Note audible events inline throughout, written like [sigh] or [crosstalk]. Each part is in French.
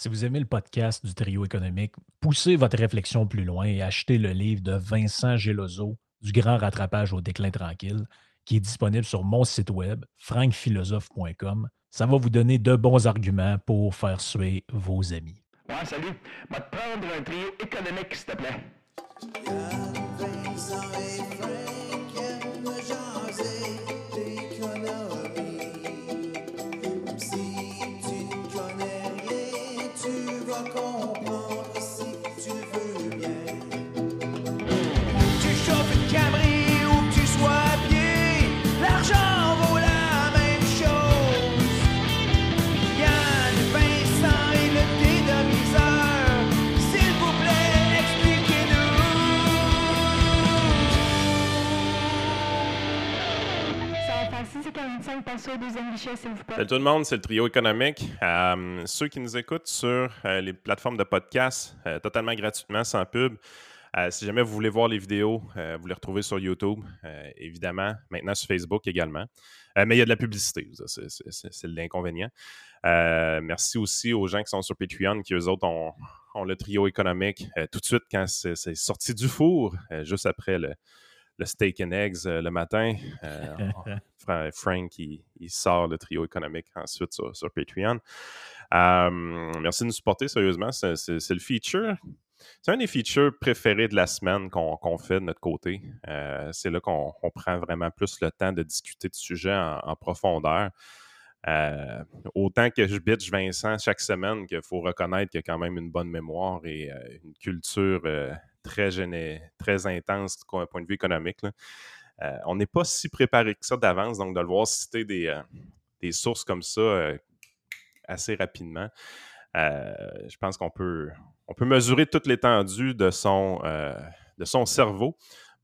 Si vous aimez le podcast du trio économique, poussez votre réflexion plus loin et achetez le livre de Vincent Gelozo, Du grand rattrapage au déclin tranquille, qui est disponible sur mon site web, frankphilosophe.com. Ça va vous donner de bons arguments pour faire suer vos amis. Ouais, salut. Va te prendre un trio économique, s'il te plaît. 6,45 passer au deuxième guichet, s'il vous plaît. Salut tout le monde, c'est le trio économique. Euh, ceux qui nous écoutent sur euh, les plateformes de podcast, euh, totalement gratuitement, sans pub. Si jamais vous voulez voir les vidéos, vous les retrouvez sur YouTube, évidemment, maintenant sur Facebook également. Mais il y a de la publicité, c'est- l'inconvénient. Merci aussi aux gens qui sont sur Patreon, qui eux autres ont, ont le trio économique tout de suite quand c'est sorti du four, juste après le, le steak and eggs euh, le matin. Euh, [laughs] Fra- Frank, il, il sort le trio économique ensuite sur, sur Patreon. Euh, merci de nous supporter, sérieusement. C'est le feature. C'est un des features préférés de la semaine qu'on fait de notre côté. Euh, c'est là qu'on on prend vraiment plus le temps de discuter de sujets en, en profondeur. Euh, autant que je bitch Vincent chaque semaine qu'il faut reconnaître qu'il y a quand même une bonne mémoire et euh, une culture très, très intense d'un point de vue économique. Euh, on n'est pas si préparé que ça d'avance, donc de le voir citer des, euh, des sources comme ça euh, assez rapidement, je pense qu'on peut, on peut mesurer toute l'étendue de, son, de son cerveau.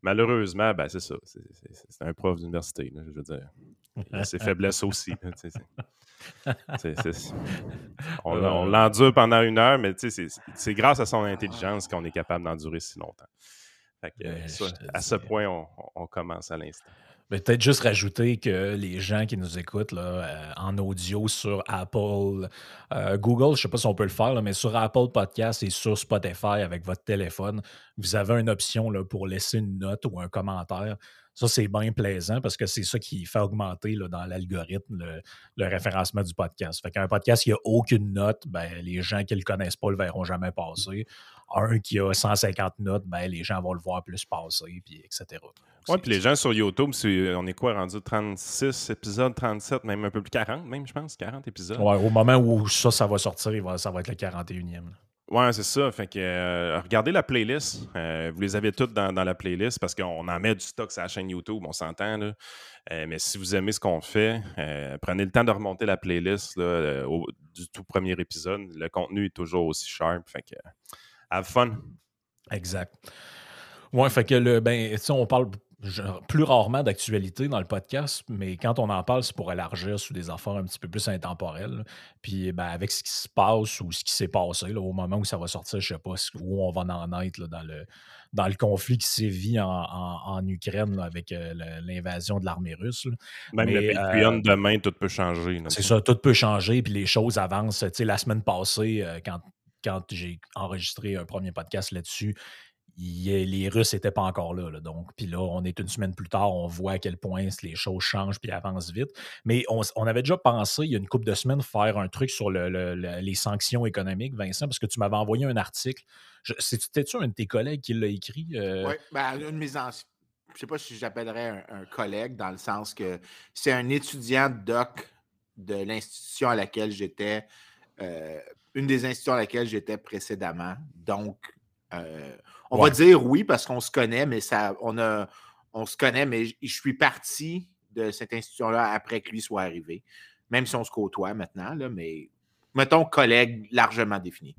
Malheureusement, ben, c'est ça. C'est un prof d'université, je veux dire. Il a ses faiblesses aussi. [laughs] on on l'endure pendant une heure, mais c'est grâce à son intelligence qu'on est capable d'endurer si longtemps. Fait que, Ben, ça, je te à ce point, on, on commence à l'instant. Peut-être juste rajouter que les gens qui nous écoutent là, euh, en audio sur Apple, euh, Google, je ne sais pas si on peut le faire, là, mais sur Apple Podcast et sur Spotify avec votre téléphone, vous avez une option là, pour laisser une note ou un commentaire. Ça, c'est bien plaisant parce que c'est ça qui fait augmenter là, dans l'algorithme le, le référencement du podcast. Fait qu'un podcast qui n'a aucune note, ben, les gens qui ne le connaissent pas ne le verront jamais passer. Un qui a 150 notes, ben, les gens vont le voir plus passer, puis etc. Oui, puis les gens sur YouTube, c'est- on est quoi rendu 36 épisodes, 37, même un peu plus 40, même, je pense, 40 épisodes. Ouais, au moment où ça, ça va sortir, ça va être le 41e. Ouais, c'est ça. Fait que euh, regardez la playlist. Euh, vous les avez toutes dans, dans la playlist parce qu'on en met du stock sur la chaîne YouTube, on s'entend. Euh, mais si vous aimez ce qu'on fait, prenez le temps de remonter la playlist là, du tout premier épisode. Le contenu est toujours aussi sharp. Fait que have fun. Exact. Ouais, fait que le, ben, on parle genre, plus rarement d'actualité dans le podcast, mais quand on en parle, c'est pour élargir sur des affaires un petit peu plus intemporelles. Puis, ben, avec ce qui se passe ou ce qui s'est passé, là, au moment où ça va sortir, je sais pas où on va en être là, dans, le, dans le conflit qui sévit en, en- en Ukraine avec euh, l'invasion de l'armée russe. Même Mais, le Patreon euh, demain, tout peut changer. C'est ça, tout peut changer, puis les choses avancent. Tu sais, la semaine passée, euh, quand, quand j'ai enregistré un premier podcast là-dessus, les Russes n'étaient pas encore là, là, donc, puis là, on est une semaine plus tard, on voit à quel point les choses changent puis avancent vite. Mais on, on avait déjà pensé, il y a une couple de semaines, faire un truc sur le- le- le- les sanctions économiques, Vincent, parce que tu m'avais envoyé un article. C'était-tu un de tes collègues qui l'a écrit? euh? Oui, ben, une mes anciennes. Je sais pas si j'appellerais un, un collègue dans le sens que c'est un étudiant doc de l'institution à laquelle j'étais, euh, une des institutions à laquelle j'étais précédemment. Donc, euh, on Ouais. va dire oui parce qu'on se connaît, mais ça, on a, on se connaît, mais je suis parti de cette institution-là après que lui soit arrivé, même si on se côtoie maintenant, là, mais mettons collègue largement défini.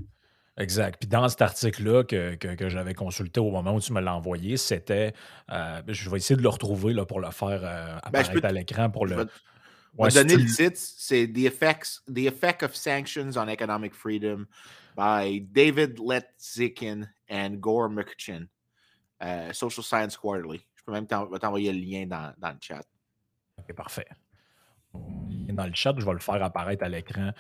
Exact. Puis dans cet article-là que, que- que j'avais consulté au moment où tu me l'as envoyé, c'était. euh, je vais essayer de le retrouver là, pour le faire euh, Ben, apparaître à l'écran pour le. Ouais, vais donner le titre, c'est The Effects, The Effect of Sanctions on Economic Freedom by David Letzikin and Gore McCutcheon. Euh, Social Science Quarterly. Je peux même t'envoyer le lien dans, dans le chat. Ok, parfait. Dans le chat, je vais le faire apparaître à l'écran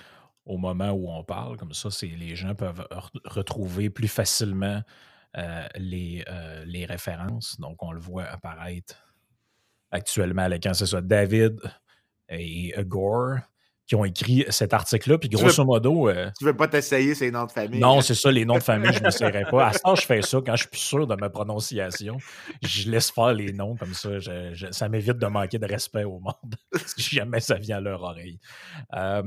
au moment où on parle. Comme ça, les gens peuvent re- retrouver plus facilement euh, les, euh, les références. Donc, on le voit apparaître actuellement à l'écran. C'est ça, David et Gore qui ont écrit cet article-là. Puis, veux- grosso modo, euh, Tu veux pas t'essayer ces noms de famille? non, hein? c'est ça, les noms de famille, je [laughs] ne m'essayerai pas. À ce temps, je fais ça quand je suis plus sûr de ma prononciation. Je laisse faire les noms comme ça. je- je- ça m'évite de manquer de respect au monde [laughs] si jamais ça vient à leur oreille. Euh,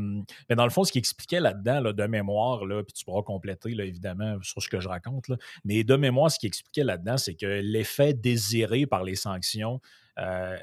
mais dans le fond, ce qui expliquait là-dedans, là, de mémoire, là, puis tu pourras compléter là, évidemment sur ce que je raconte, là, mais de mémoire, ce qui expliquait là-dedans, c'est que l'effet désiré par les sanctions euh,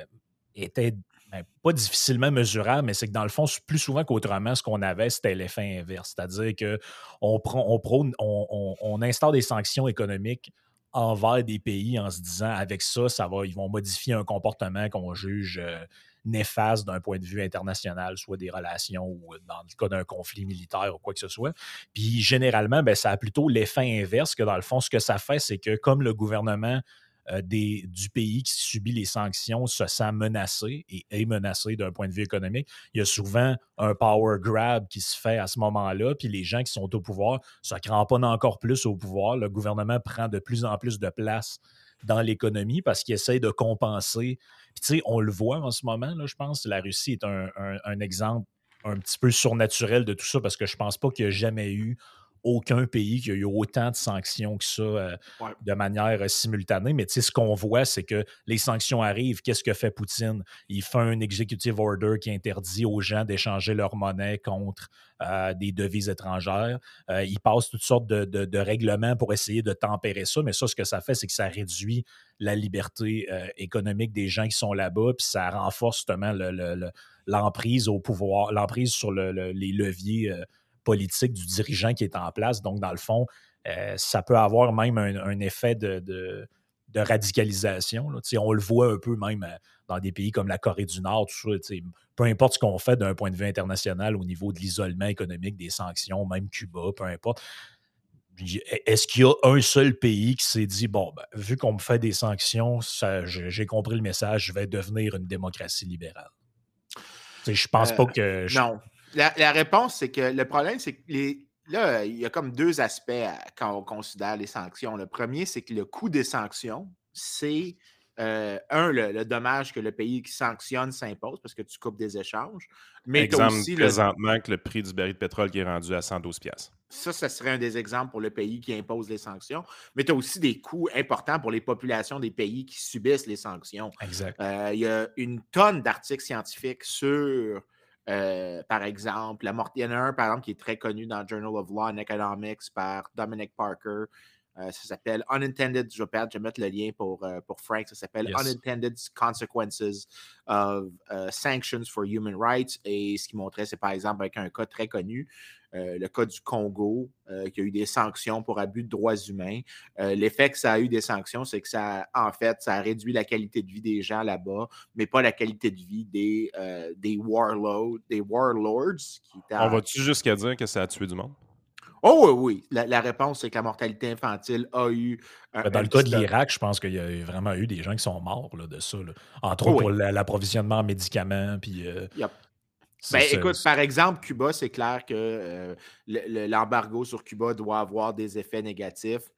était ben, pas difficilement mesurable, mais c'est que dans le fond, plus souvent qu'autrement, ce qu'on avait, c'était l'effet inverse. C'est-à-dire qu'on prône- on instaure des sanctions économiques envers des pays en se disant avec ça, ça va, ils vont modifier un comportement qu'on juge euh, néfaste d'un point de vue international, soit des relations ou euh, dans le cas d'un conflit militaire ou quoi que ce soit. Puis généralement, ben, ça a plutôt l'effet inverse que dans le fond, ce que ça fait, c'est que comme le gouvernement euh, du pays qui subit les sanctions se sent menacé et est menacé d'un point de vue économique, il y a souvent un power grab qui se fait à ce moment-là, puis les gens qui sont au pouvoir se cramponnent encore plus au pouvoir. Le gouvernement prend de plus en plus de place dans l'économie parce qu'il essaie de compenser. Puis tu sais, on le voit en ce moment, je pense. La Russie est un, un- un exemple un petit peu surnaturel de tout ça parce que je pense pas qu'il y a jamais eu aucun pays qui a eu autant de sanctions que ça euh, Ouais. de manière euh, simultanée. Mais tu sais, ce qu'on voit, c'est que les sanctions arrivent. Qu'est-ce que fait Poutine? Il fait un executive order qui interdit aux gens d'échanger leur monnaie contre euh, des devises étrangères. Il passe toutes sortes de, de- de règlements pour essayer de tempérer ça. Mais ça, ce que ça fait, c'est que ça réduit la liberté économique des gens qui sont là-bas, puis ça renforce justement le- le- le- l'emprise au pouvoir, l'emprise sur le- le- les leviers politiques du dirigeant qui est en place. Donc, dans le fond, euh, ça peut avoir même un, un effet de, de- de radicalisation. là. On le voit un peu même euh, dans des pays comme la Corée du Nord, tout ça. Peu importe ce qu'on fait d'un point de vue international au niveau de l'isolement économique, des sanctions, même Cuba, peu importe. J- Est-ce qu'il y a un seul pays qui s'est dit, bon, ben, vu qu'on me fait des sanctions, j'ai compris le message, je vais devenir une démocratie libérale? Tu sais, Je pense Euh, pas que... je- Non. La, la réponse, c'est que le problème, c'est que les, là, il y a comme deux aspects à- quand on considère les sanctions. Le premier, c'est que le coût des sanctions, c'est euh, un, le, le dommage que le pays qui sanctionne s'impose parce que tu coupes des échanges. Mais Exemple, aussi le, présentement, que le prix du baril de pétrole qui est rendu à 112 piastres. ça, ça serait un des exemples pour le pays qui impose les sanctions. Mais tu as aussi des coûts importants pour les populations des pays qui subissent les sanctions. Exact. Euh, il y a une tonne d'articles scientifiques sur, euh, par exemple, la mort. Il y en a un, par exemple, qui est très connu dans le Journal of Law and Economics par Dominic Parker. Euh, ça s'appelle Unintended, je vais, perdre, je vais mettre le lien pour, euh, pour Frank, ça s'appelle Yes. Unintended Consequences of uh, Sanctions for Human Rights. Et ce qu'il montrait, c'est par exemple avec un cas très connu, euh, le cas du Congo, euh, qui a eu des sanctions pour abus de droits humains. Euh, L'effet que ça a eu des sanctions, c'est que ça, en fait, ça a réduit la qualité de vie des gens là-bas, mais pas la qualité de vie des, euh, des warlords, des warlords qui étaient On va-tu jusqu'à dire que ça a tué du monde? Oh oui, oui. La, la réponse, c'est que la mortalité infantile a eu. un- Ben, Dans le cas de l'Irak, je pense qu'il y a eu- vraiment eu des gens qui sont morts là, de ça. là. Entre Oh autres oui. pour la- l'approvisionnement en médicaments. Puis, euh, Yep. Ben, écoute, par exemple, Cuba, c'est clair que euh, le- le- l'embargo sur Cuba doit avoir des effets négatifs.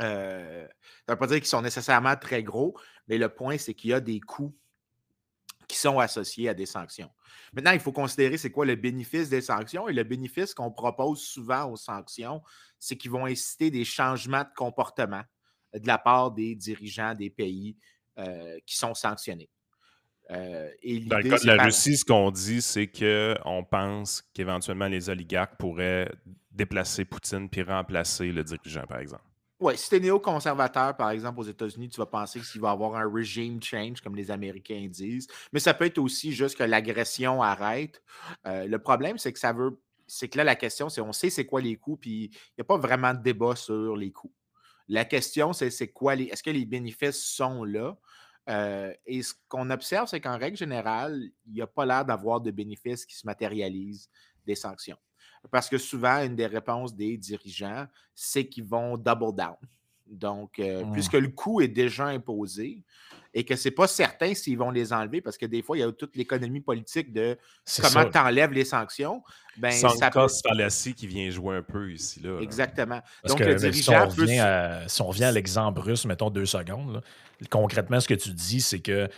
Euh, ça ne veut pas dire qu'ils sont nécessairement très gros, mais le point, c'est qu'il y a des coûts qui sont associés à des sanctions. Maintenant, il faut considérer c'est quoi le bénéfice des sanctions. Et le bénéfice qu'on propose souvent aux sanctions, c'est qu'ils vont inciter des changements de comportement de la part des dirigeants des pays euh, qui sont sanctionnés. Euh, et Dans le cas de la par- Russie, ce qu'on dit, c'est qu'on pense qu'éventuellement les oligarques pourraient déplacer Poutine puis remplacer le dirigeant, par exemple. Oui, si tu es néoconservateur, par exemple, aux États-Unis, tu vas penser qu'il va y avoir un regime change, comme les Américains disent. Mais ça peut être aussi juste que l'agression arrête. Euh, le problème, c'est que ça veut. C'est que là, la question, c'est on sait c'est quoi les coûts, puis il n'y a pas vraiment de débat sur les coûts. La question, c'est c'est quoi les. Est-ce que les bénéfices sont là? Euh, et ce qu'on observe, c'est qu'en règle générale, il n'y a pas l'air d'avoir de bénéfices qui se matérialisent des sanctions. Parce que souvent, une des réponses des dirigeants, c'est qu'ils vont double down. Donc, euh, Mmh. puisque le coût est déjà imposé et que c'est pas certain s'ils vont les enlever, parce que des fois, il y a toute l'économie politique de comment tu enlèves les sanctions. Ben, ça peut- Fallacy qui vient jouer un peu ici. Là, Exactement. Parce Donc, que le si, on dirigeant peut... revient à, si on revient à l'exemple russe, mettons deux secondes, là, concrètement, ce que tu dis, c'est que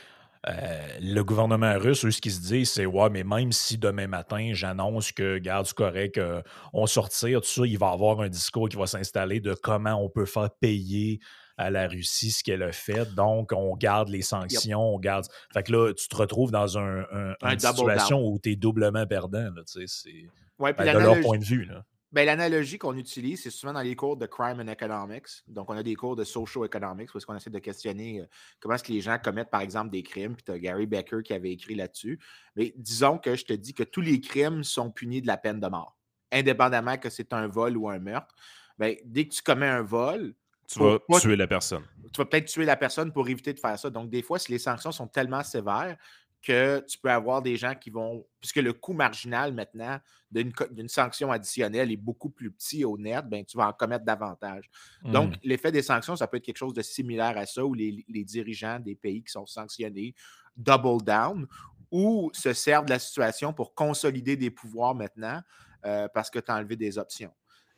euh, le gouvernement russe, eux, ce qu'ils se disent, c'est Ouais, mais même si demain matin, j'annonce que, garde, c'est correct, euh, on sortir, tout ça, il va y avoir un discours qui va s'installer de comment on peut faire payer à la Russie ce qu'elle a fait. Donc, on garde les sanctions, on garde. Fait que là, tu te retrouves dans un, un- Un une situation où tu es doublement perdant. Là, tu sais, c'est- Ouais, ben, de leur point de vue. Là. Ben, L'analogie qu'on utilise, c'est souvent dans les cours de Crime and Economics. Donc, on a des cours de Social Economics parce qu'on essaie de questionner euh, comment est-ce que les gens commettent, par exemple, des crimes. Puis tu as Gary Becker qui avait écrit là-dessus. Mais disons que je te dis que tous les crimes sont punis de la peine de mort, indépendamment que c'est un vol ou un meurtre. Ben, dès que tu commets un vol, Tu vas tuer la personne. tu vas peut-être tuer la personne pour éviter de faire ça. Donc, des fois, si les sanctions sont tellement sévères que tu peux avoir des gens qui vont. Puisque le coût marginal maintenant d'une sanction additionnelle est beaucoup plus petit au net, ben, tu vas en commettre davantage. Donc, Mm. l'effet des sanctions, ça peut être quelque chose de similaire à ça, où les, les dirigeants des pays qui sont sanctionnés double down ou se servent de la situation pour consolider des pouvoirs maintenant euh, parce que tu as enlevé des options.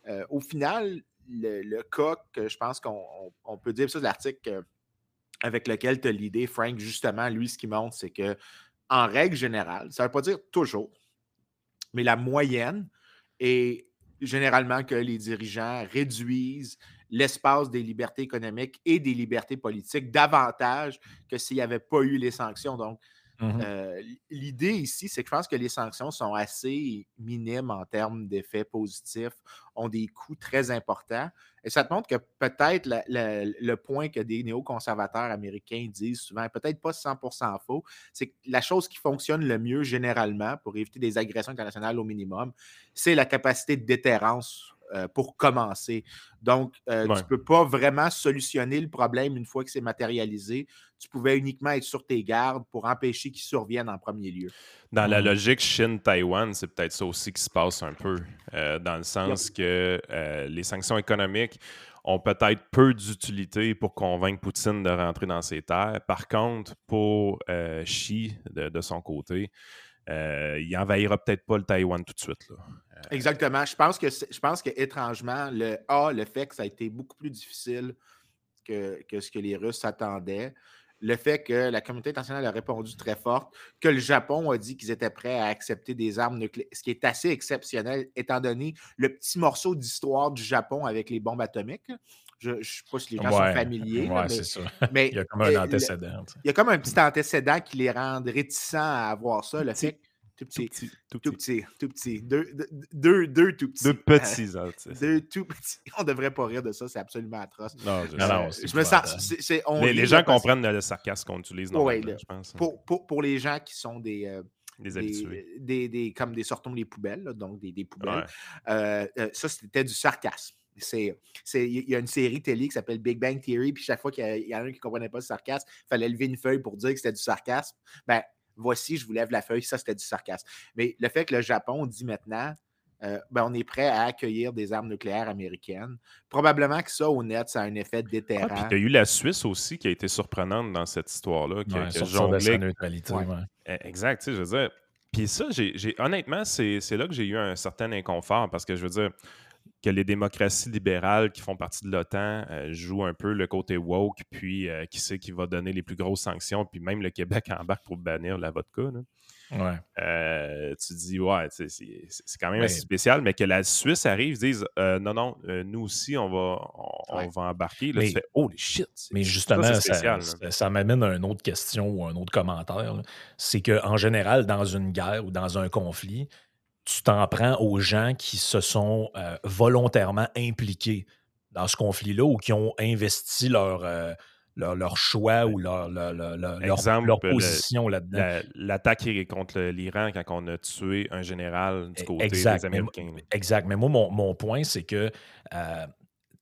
Euh, au final, le, le cas que je pense qu'on on- on peut dire, ça, l'article avec lequel tu as l'idée, Frank, justement, lui, ce qui montre, c'est que en règle générale, ça ne veut pas dire toujours, mais la moyenne est généralement que les dirigeants réduisent l'espace des libertés économiques et des libertés politiques davantage que s'il n'y avait pas eu les sanctions. Donc, Mhm. euh, l'idée ici, c'est que je pense que les sanctions sont assez minimes en termes d'effets positifs, ont des coûts très importants. Et ça te montre que peut-être le point que des néoconservateurs américains disent souvent, peut-être pas 100% faux, c'est que la chose qui fonctionne le mieux généralement pour éviter des agressions internationales au minimum, c'est la capacité de déterrence euh, pour commencer. Donc, euh, Ouais. tu ne peux pas vraiment solutionner le problème une fois que c'est matérialisé. Tu pouvais uniquement être sur tes gardes pour empêcher qu'il survienne en premier lieu. Dans la Mhm. logique Chine-Taïwan, c'est peut-être ça aussi qui se passe un peu, euh, dans le sens que euh, les sanctions économiques ont peut-être peu d'utilité pour convaincre Poutine de rentrer dans ses terres. Par contre, pour euh, Xi, de, de son côté, euh, il envahira peut-être pas le Taïwan tout de suite. Là. Exactement. Je pense que je pense que étrangement, le A, le fait que ça a été beaucoup plus difficile que, que ce que les Russes s'attendaient, le fait que la communauté internationale a répondu très forte, que le Japon a dit qu'ils étaient prêts à accepter des armes nucléaires, ce qui est assez exceptionnel, étant donné le petit morceau d'histoire du Japon avec les bombes atomiques. Je ne sais pas si les gens sont Ouais, familiers, là, mais, c'est ça. [laughs] mais Il y a comme un le- antécédent. il y a comme un petit antécédent qui les rend réticents à avoir ça. Le petit. fait tout Tout petit. Tout tout petit. petit, tout petit. Deux, deux, deux, deux tout petits. De Euh, petits. hein, [laughs] deux tout petits. [laughs] On devrait pas rire de ça, c'est absolument atroce. Non, je Non, sais. non, Euh, je me sens. les, gens comprennent le sarcasme qu'on utilise normalement, là. je pense. Pour, pour, pour les gens qui sont des, euh, Les habitués. des, des, des- comme des sortons les poubelles, là, donc des, des poubelles, Ouais. euh, ça, c'était du sarcasme. C'est, c'est, il y a une série télé qui s'appelle Big Bang Theory, puis chaque fois qu'il y, a- il y en a un qui ne comprenait pas le sarcasme, il fallait lever une feuille pour dire que c'était du sarcasme. Ben, voici, je vous lève la feuille, ça, c'était du sarcasme. Mais le fait que le Japon dit maintenant, euh, ben, on est prêt à accueillir des armes nucléaires américaines, probablement que ça, au net, ça a un effet Ah, déterrant. puis il y a eu la Suisse aussi qui a été surprenante dans cette histoire-là, qui, a- Ouais, qui a jonglé neutralité. Ouais. ouais. Eh, Exact, tu sais, je veux dire. Puis ça, j'ai, j'ai- honnêtement, c'est, c'est là que j'ai eu un certain inconfort parce que je veux dire que les démocraties libérales qui font partie de l'OTAN euh, jouent un peu le côté woke, puis euh, qui sait qui va donner les plus grosses sanctions, puis même le Québec [laughs] embarque pour bannir la vodka. là. Ouais. Euh, tu dis, ouais, c'est, quand même assez spécial, mais que la Suisse arrive, disent, euh, non, non, euh, nous aussi, on va, on, va embarquer. Là, Mais- tu fais, holy shit. Mais ça, justement, ça, spécial, ça- ça m'amène à une autre question ou un autre commentaire. C'est qu'en général, dans une guerre ou dans un conflit, tu t'en prends aux gens qui se sont euh, volontairement impliqués dans ce conflit-là ou qui ont investi leur, euh, leur, leur choix ou leur, leur, leur- Exemple, le- position là-dedans. La- L'attaque contre l'Iran quand on a tué un général du côté Exact, des Américains. Exact. Mais moi, mon, mon point, c'est que euh,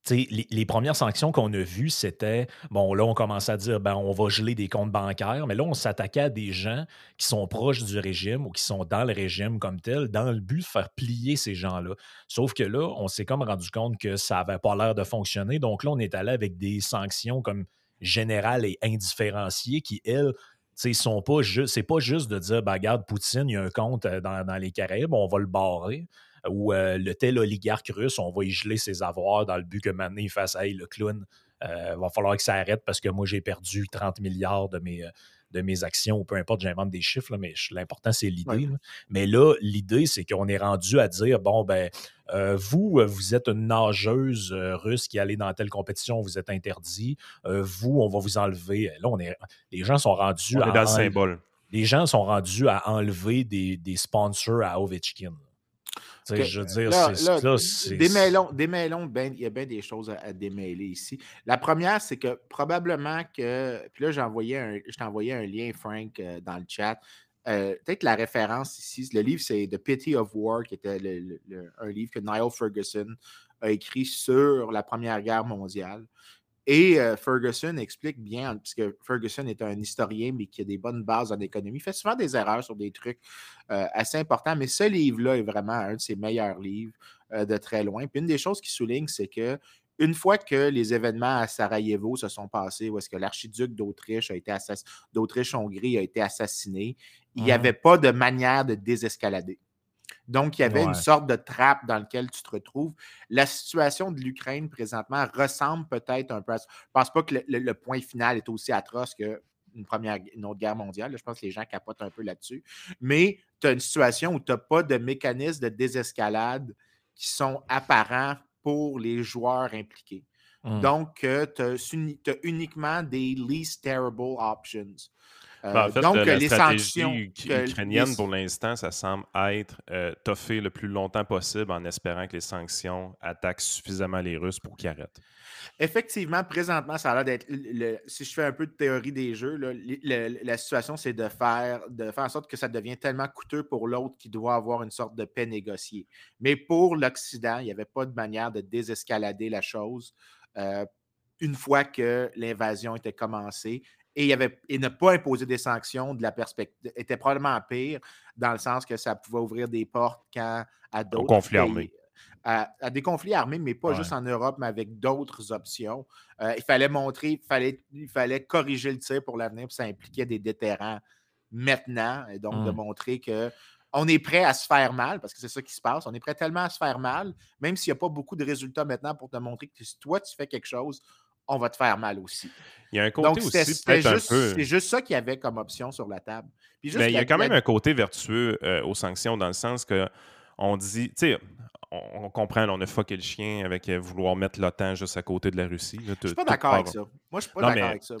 les, les premières sanctions qu'on a vues, c'était, bon, là, on commençait à dire, ben, on va geler des comptes bancaires, mais là, on s'attaquait à des gens qui sont proches du régime ou qui sont dans le régime comme tel, dans le but de faire plier ces gens-là. Sauf que là, on s'est comme rendu compte que ça n'avait pas l'air de fonctionner. Donc là, on est allé avec des sanctions comme générales et indifférenciées qui, elles, c'est pas juste de dire, ben, regarde, Poutine, il y a un compte euh, dans, dans les Caraïbes, on va le barrer ou euh, le tel oligarque russe, on va y geler ses avoirs dans le but que maintenant il fasse Hey, le clown, euh, va falloir que ça arrête parce que moi j'ai perdu 30 milliards de mes, de mes actions, ou peu importe, j'invente des chiffres, là, mais l'important c'est l'idée. Ouais. là. Mais là, l'idée, c'est qu'on est rendu à dire bon, ben, euh, vous, vous êtes une nageuse euh, russe qui allait dans telle compétition, vous êtes interdit. Euh, vous, on va vous enlever. Là, on est, les gens sont rendus On à est dans le enlever- symbole. les gens sont rendus à enlever des, des sponsors à Ovechkin. Sais, Ok. Je veux dire, Là, c'est- là, là, c'est- démêlons, démêlons ben- il y a bien des choses à, à démêler ici. La première, c'est que probablement que. Puis là, j'ai envoyé un, je t'ai envoyé un lien, Frank, euh, dans le chat. Euh, Peut-être la référence ici. Le livre, c'est The Pity of War, qui était le- le- le- un livre que Niall Ferguson a écrit sur la Première Guerre mondiale. Et euh, Ferguson explique bien, puisque Ferguson est un historien, mais qui a des bonnes bases en économie, il fait souvent des erreurs sur des trucs euh, assez importants, mais ce livre-là est vraiment un de ses meilleurs livres euh, de très loin. Puis une des choses qu'il souligne, c'est que une fois que les événements à Sarajevo se sont passés, où est-ce que l'archiduc d'Autriche a été d'Autriche-Hongrie a été assassiné, il n'y Mhm. avait pas de manière de désescalader. Donc, il y avait une sorte de trappe dans laquelle tu te retrouves. La situation de l'Ukraine présentement ressemble peut-être un peu à ça. Je ne pense pas que le, le- le point final est aussi atroce qu'une première, une autre guerre mondiale. Je pense que les gens capotent un peu là-dessus. Mais tu as une situation où tu n'as pas de mécanismes de désescalade qui sont apparents pour les joueurs impliqués. Hmm. Donc, tu as, uniquement des least terrible options. Euh, Ben, en fait, donc, la les stratégie sanctions. ukrainienne, les- pour l'instant, ça semble être euh, toffer le plus longtemps possible en espérant que les sanctions attaquent suffisamment les Russes pour qu'ils arrêtent. Effectivement, présentement, ça a l'air d'être. le- si je fais un peu de théorie des jeux, là, le- le- la situation, c'est de faire, de faire en sorte que ça devient tellement coûteux pour l'autre qui doit avoir une sorte de paix négociée. Mais pour l'Occident, il n'y avait pas de manière de désescalader la chose euh, une fois que l'invasion était commencée. Et, il y avait, et ne pas imposer des sanctions de la perspective était probablement pire dans le sens que ça pouvait ouvrir des portes quand à d'autres conflit pays- armé. à, à des conflits armés, mais pas Ouais. juste en Europe, mais avec d'autres options. Euh, il fallait montrer, il fallait, il fallait corriger le tir pour l'avenir, puis ça impliquait des déterrents maintenant, et donc de Mm. montrer que on est prêt à se faire mal, parce que c'est ça qui se passe. On est prêt tellement à se faire mal, même s'il n'y a pas beaucoup de résultats maintenant pour te montrer que si toi, tu fais quelque chose, on va te faire mal aussi. Il y a un côté Donc, aussi c'était peut-être un juste, peu... c'est juste ça qu'il y avait comme option sur la table. Puis juste Mais il y a quand même un côté vertueux euh, aux sanctions dans le sens que on dit, tu sais, on, on comprend, là, on a fucké le chien avec euh, vouloir mettre l'OTAN juste à côté de la Russie. là, Je suis pas d'accord avec ça. Moi, je suis pas d'accord avec ça.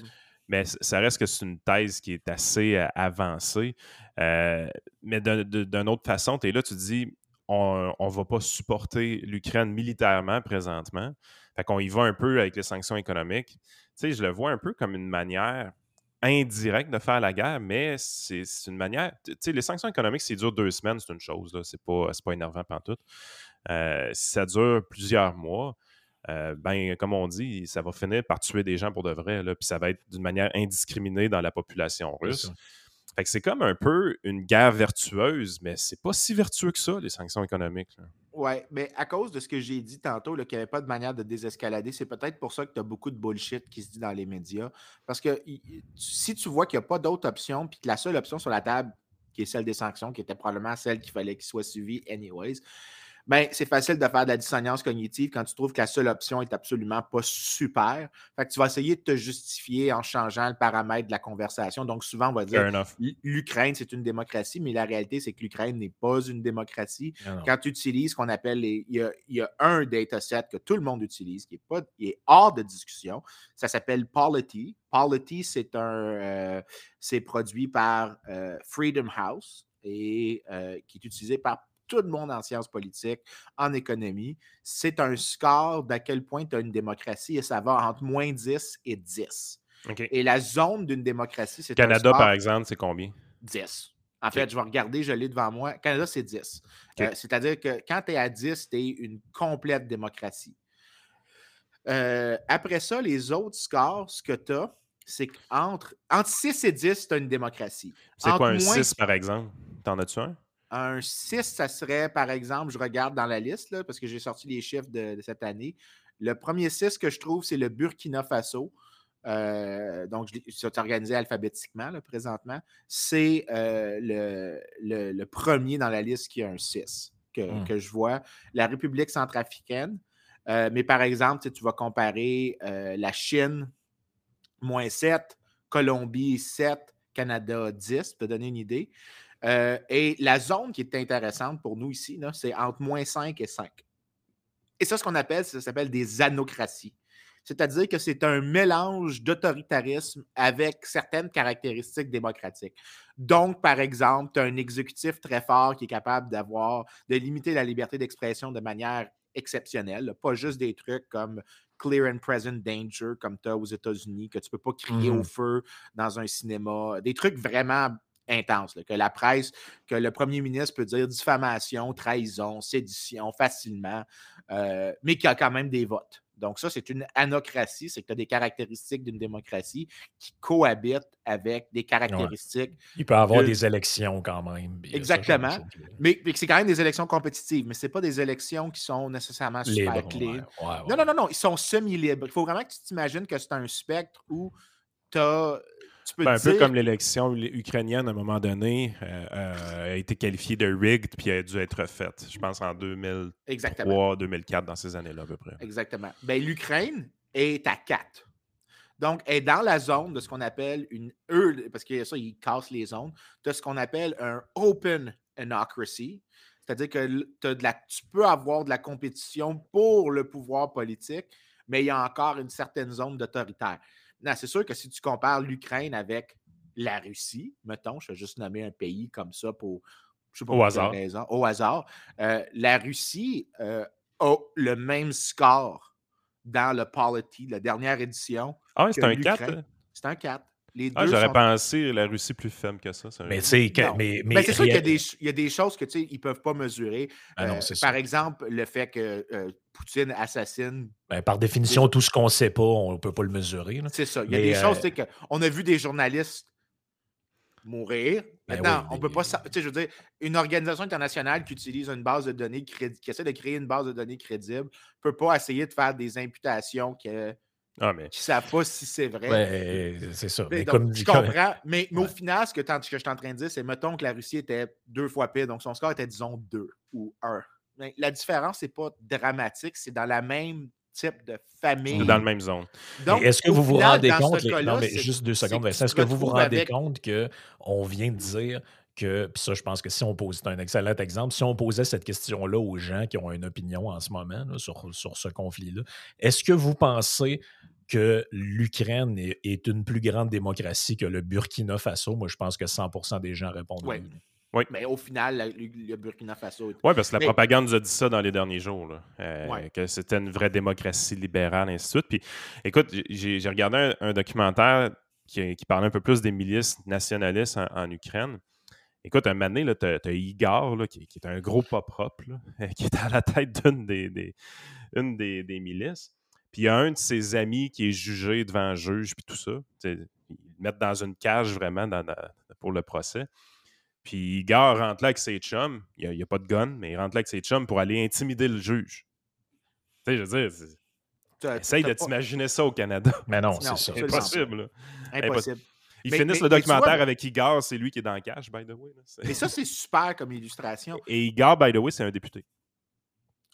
Mais ça reste que c'est une thèse qui est assez euh, avancée. Euh, mais d'une autre façon, tu es là, tu dis, on ne va pas supporter l'Ukraine militairement présentement. Fait qu'on y va un peu avec les sanctions économiques. Tu sais, je le vois un peu comme une manière indirecte de faire la guerre, mais c'est une manière. Tu sais, les sanctions économiques, si ça dure deux semaines, c'est une chose. là. C'est pas, pas énervant pantoute. Euh, si ça dure plusieurs mois, euh, ben, comme on dit, ça va finir par tuer des gens pour de vrai. Là, puis ça va être d'une manière indiscriminée dans la population russe. Fait que c'est comme un peu une guerre vertueuse, mais c'est pas si vertueux que ça, les sanctions économiques. Oui, mais à cause de ce que j'ai dit tantôt, qu'il n'y avait pas de manière de désescalader, c'est peut-être pour ça que tu as beaucoup de bullshit qui se dit dans les médias. Parce que si tu vois qu'il n'y a pas d'autre option, puis que la seule option sur la table, qui est celle des sanctions, qui était probablement celle qu'il fallait qu'il soit suivie anyways, ben, c'est facile de faire de la dissonance cognitive quand tu trouves que la seule option est absolument pas super. Fait que tu vas essayer de te justifier en changeant le paramètre de la conversation. Donc, souvent, on va dire l'Ukraine, c'est une démocratie, mais la réalité, c'est que l'Ukraine n'est pas une démocratie non. quand tu utilises ce qu'on appelle les. Il y, a, il y a un dataset que tout le monde utilise, qui est, pas, qui est hors de discussion. Ça s'appelle Polity. Polity, c'est un. euh, c'est produit par euh, Freedom House et euh, qui est utilisé par tout le monde en sciences politiques, en économie. C'est un score d'à quel point tu as une démocratie et ça va entre moins 10 et 10. OK. Et la zone d'une démocratie, c'est un Canada, score par exemple, c'est combien? 10. En fait, je vais regarder, je l'ai devant moi. Canada, c'est 10. OK. Euh, C'est-à-dire que quand tu es à 10, tu es une complète démocratie. Euh, après ça, les autres scores, ce que tu as, c'est qu'entre entre 6 et 10, tu as une démocratie. C'est quoi un moins 6 par exemple? T'en as-tu un? Un 6, ça serait, par exemple, je regarde dans la liste, là, parce que j'ai sorti les chiffres de, de cette année. Le premier 6 que je trouve, c'est le Burkina Faso. Euh, donc, c'est organisé alphabétiquement là, présentement. C'est euh, le, le- le premier dans la liste qui a un 6 que, Hmm. que je vois. La République centrafricaine. Euh, mais par exemple, tu sais, tu vas comparer euh, la Chine, moins 7, Colombie, 7, Canada, 10, pour te donner une idée. Euh, et la zone qui est intéressante pour nous ici, c'est entre moins 5 et 5. Et ça, ce qu'on appelle, ça s'appelle des anocraties. C'est-à-dire que c'est un mélange d'autoritarisme avec certaines caractéristiques démocratiques. Donc, par exemple, tu as un exécutif très fort qui est capable d'avoir, de limiter la liberté d'expression de manière exceptionnelle, pas juste des trucs comme clear and present danger comme tu as aux États-Unis, que tu ne peux pas crier au Mhm. feu dans un cinéma, des trucs vraiment intenses, là, que la presse, que le premier ministre peut dire diffamation, trahison, sédition facilement, euh, mais qui a quand même des votes. Donc, ça, c'est une anocratie, c'est que tu as des caractéristiques d'une démocratie qui cohabitent avec des caractéristiques Il peut y avoir de- des élections quand même. Exactement. mais, c'est quand même des élections compétitives, mais ce pas des élections qui sont nécessairement super Libre, clés. ouais, ouais, ouais. Non, non, non, non, ils sont semi-libres. Il faut vraiment que tu t'imagines que c'est un spectre où t'as- tu peux Ben, un peu comme l'élection ukrainienne, à un moment donné, euh, euh, a été qualifiée de rigged puis a dû être faite. Je pense en 2003, Exactement. 2004, dans ces années-là à peu près. Exactement. Ben, L'Ukraine est à 4. Donc, elle est dans la zone de ce qu'on appelle une. Eux, parce que ça, ils cassent les zones, de ce qu'on appelle un open anocracy. C'est-à-dire que de la, tu peux avoir de la compétition pour le pouvoir politique, mais il y a encore une certaine zone d'autoritaire. Non, c'est sûr que si tu compares l'Ukraine avec la Russie, mettons, je vais juste nommer un pays comme ça pour. Je sais pas Au hasard. raison, au hasard. euh, la Russie euh, a le même score dans le Polity, la dernière édition. Ah, c'est un 4. l'Ukraine. C'est un 4. Les deux Ah, j'aurais sont- pensé la Russie plus faible que ça. Mais que- Ben, c'est sûr qu'il y a, des, ch- il y a des choses que ils ne peuvent pas mesurer. Ah non, Euh, par exemple, le fait que euh, Poutine assassine. Ben, par définition, tout ce qu'on ne sait pas, on ne peut pas le mesurer. C'est ça. Il y a Mais, des choses, euh, tu sais, que on a vu des journalistes mourir. Ben Maintenant, oui, on mais- peut pas. sa- Tu sais, je veux dire, une organisation internationale qui utilise une base de données, qui essaie de créer une base de données crédible, ne peut pas essayer de faire des imputations qui ne Ah, mais savent pas si c'est vrai. Ouais, c'est ça. Mais Mais donc, comme je comprends, mais, mais au final, ce que, je suis en train de dire, c'est mettons que la Russie était deux fois pire, donc son score était, disons, deux ou un. Mais la différence, c'est pas dramatique, c'est dans la même type de famille. c'est dans le même zone. Donc, Est-ce que vous vous rendez compte, les- non, mais juste deux secondes, Vincent, est-ce que vous vous rendez avec- compte qu'on vient de dire que, puis ça, je pense que si on pose, c'est un excellent exemple, si on posait cette question-là aux gens qui ont une opinion en ce moment là, sur, sur ce conflit-là, est-ce que vous pensez que l'Ukraine est, est une plus grande démocratie que le Burkina Faso? Moi, je pense que 100% des gens répondent Ouais. oui. Mais au final, la- le, Burkina Faso. est- Oui, parce que la Mais- propagande nous a dit ça dans les derniers jours, là, euh, Ouais. que c'était une vraie démocratie libérale, et ainsi de suite. Puis, écoute, j'ai j'ai regardé un, un documentaire qui, qui parlait un peu plus des milices nationalistes en, en Ukraine. Écoute, un moment donné, tu as, Igor, là, qui, qui est un gros pas propre, là, [laughs] qui est à la tête d'une des, des- une des, des milices. Puis il y a un de ses amis qui est jugé devant un juge, puis tout ça. Ils le mettent dans une cage vraiment dans la- pour le procès. Puis Igor rentre là avec ses chums. Il n'y a, pas de gun, mais il rentre là avec ses chums pour aller intimider le juge. Tu sais, je veux dire, essaye de pas- t'imaginer ça au Canada. Mais non, c'est impossible. là. Impossible. Ils Mais- finissent mais- le vois, documentaire avec Igor, c'est lui qui est dans le cash, by the way. Mais ça, c'est super comme illustration. Et Igor, by the way, c'est un député.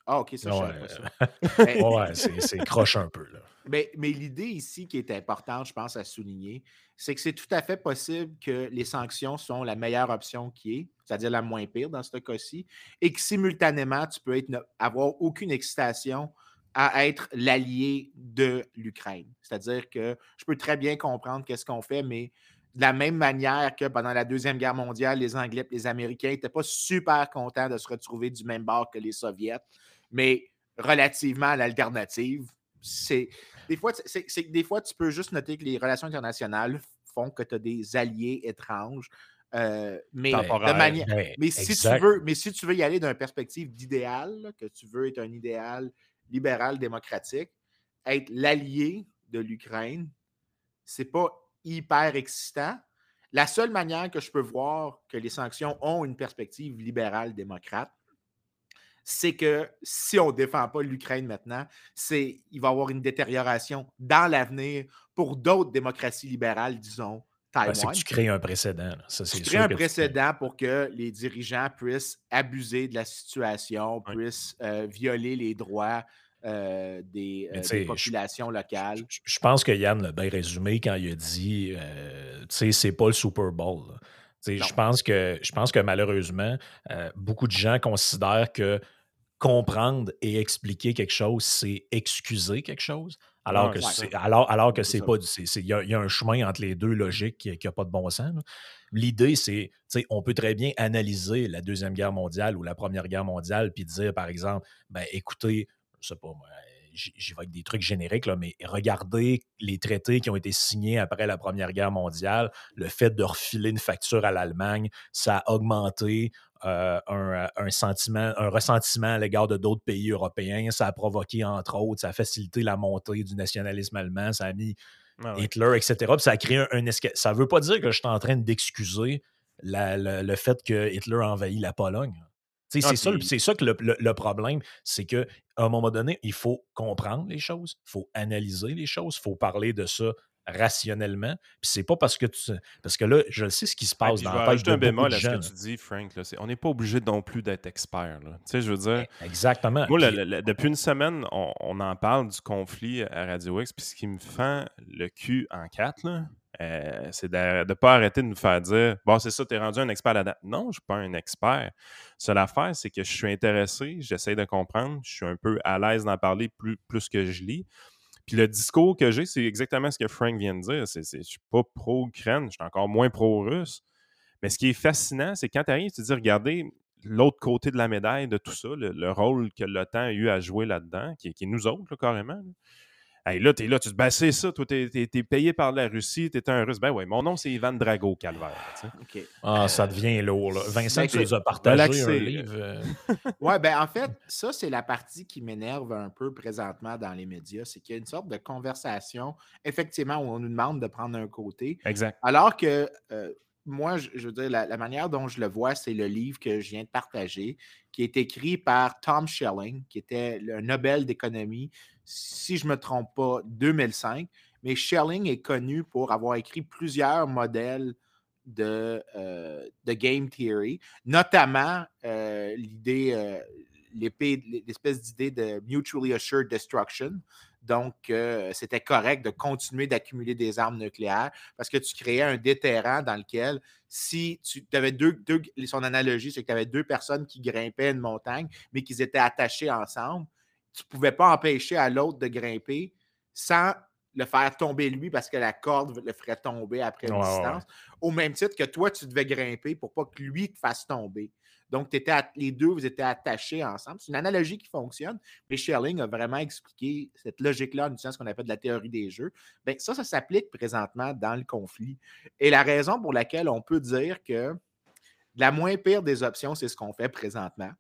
Ah, ok, ça, je Ouais, pas ça. Mais- [laughs] ouais, c'est c'est croche un peu. Là. Mais, mais l'idée ici qui est importante, je pense, à souligner, c'est que c'est tout à fait possible que les sanctions sont la meilleure option qui est, c'est-à-dire la moins pire dans ce cas-ci, et que simultanément, tu peux être, avoir aucune excitation à être l'allié de l'Ukraine. C'est-à-dire que je peux très bien comprendre qu'est-ce qu'on fait, mais de la même manière que pendant la Deuxième Guerre mondiale, les Anglais et les Américains n'étaient pas super contents de se retrouver du même bord que les Soviets, mais relativement à l'alternative, c'est des fois, c'est, des fois, tu peux juste noter que les relations internationales font que tu as des alliés étranges. euh, mais de manière. Ben, Mais si, tu veux, mais si tu veux y aller d'une perspective d'idéal, que tu veux être un idéal libéral démocratique, être l'allié de l'Ukraine, c'est pas hyper excitant. La seule manière que je peux voir que les sanctions ont une perspective libérale démocrate, c'est que si on ne défend pas l'Ukraine maintenant, il va y avoir une détérioration dans l'avenir pour d'autres démocraties libérales, disons, Ben, c'est que tu crées un précédent. Ça, Tu crées un que tu- précédent pour que les dirigeants puissent abuser de la situation, puissent euh, violer les droits euh, des, euh, des je- populations locales. Je- Je pense que Yann l'a bien résumé quand il a dit, euh, tu sais, c'est pas le Super Bowl. Je pense que, je pense que malheureusement, beaucoup de gens considèrent que comprendre et expliquer quelque chose, c'est excuser quelque chose, alors Ouais, que c'est alors, alors que C'est pas il y, a- il y a un chemin entre les deux logiques qui n'a pas de bon sens. L'idée, c'est, tu sais, on peut très bien analyser la Deuxième Guerre mondiale ou la Première Guerre mondiale, puis dire, par exemple, ben écoutez, je sais pas moi, j'y j'y vais avec des trucs génériques, là, mais regardez les traités qui ont été signés après la Première Guerre mondiale, le fait de refiler une facture à l'Allemagne, ça a augmenté euh, un, un sentiment, un ressentiment à l'égard de d'autres pays européens. Ça a provoqué, entre autres, ça a facilité la montée du nationalisme allemand, ça a mis Ah ouais. Hitler, etc. Puis ça a créé un, un esca- Ça ne veut pas dire que je suis en train d'excuser le, le fait que Hitler a envahi la Pologne. Ah, C'est ça, c'est ça que le, le- le problème, c'est qu'à un moment donné, il faut comprendre les choses, il faut analyser les choses, il faut parler de ça rationnellement. Puis c'est pas parce que tu. Parce que là, je sais ce qui se passe dans la tête de un bémol à ce que tu dis, Frank. là. On n'est pas obligé non plus d'être expert. Tu sais, je veux dire, Exactement. moi, le- Puis- le- le- depuis une semaine, on, on en parle du conflit à Radio X, puis ce qui me fend le cul en quatre, euh, c'est de ne pas arrêter de nous faire dire Bon, c'est ça, tu es rendu un expert là-dedans. Non, je ne suis pas un expert. Seule affaire, c'est que je suis intéressé, j'essaie de comprendre, je suis un peu à l'aise d'en parler plus, plus que je lis. Puis le discours que j'ai, c'est exactement ce que Frank vient de dire. C'est, c'est- je suis pas pro-Ukraine, je suis encore moins pro-russe. Mais ce qui est fascinant, c'est quand tu arrives, tu te dis, regardez l'autre côté de la médaille de tout ça, le, le rôle que l'OTAN a eu à jouer là-dedans, qui, qui est nous autres, carrément. Hey, là tu es là, tu te dis, ben, c'est ça, toi, tu es, payé par la Russie, tu es un russe. Ben oui, mon nom, c'est Ivan Drago, Calvaire. tu sais. OK. Ah, ça devient lourd. là. Vincent, Ben, tu nous as partagé un livre. euh, [laughs] Ouais, ben en fait, ça, c'est la partie qui m'énerve un peu présentement dans les médias. C'est qu'il y a une sorte de conversation, effectivement, où on nous demande de prendre un côté. Exact. Alors que euh, moi, je, je veux dire, la, la manière dont je le vois, c'est le livre que je viens de partager, qui est écrit par Tom Schelling, qui était le Nobel d'économie, si je ne me trompe pas, 2005. Mais Schelling est connu pour avoir écrit plusieurs modèles de, euh, game theory, notamment euh, l'idée, euh, l'espèce d'idée de mutually assured destruction. Donc, c'était correct de continuer d'accumuler des armes nucléaires parce que tu créais un déterrent dans lequel, si tu avais deux, deux- son analogie, c'est que tu avais deux personnes qui grimpaient une montagne, mais qu'ils étaient attachés ensemble, tu ne pouvais pas empêcher à l'autre de grimper sans le faire tomber lui parce que la corde le ferait tomber après une Ouais, ouais, distance. Au même titre que toi, tu devais grimper pour pas que lui te fasse tomber. Donc, à- les deux, vous étiez attachés ensemble. C'est une analogie qui fonctionne, mais Schelling a vraiment expliqué cette logique-là en utilisant ce qu'on appelle de la théorie des jeux. Bien, ça, ça s'applique présentement dans le conflit. Et la raison pour laquelle on peut dire que la moins pire des options, c'est ce qu'on fait présentement,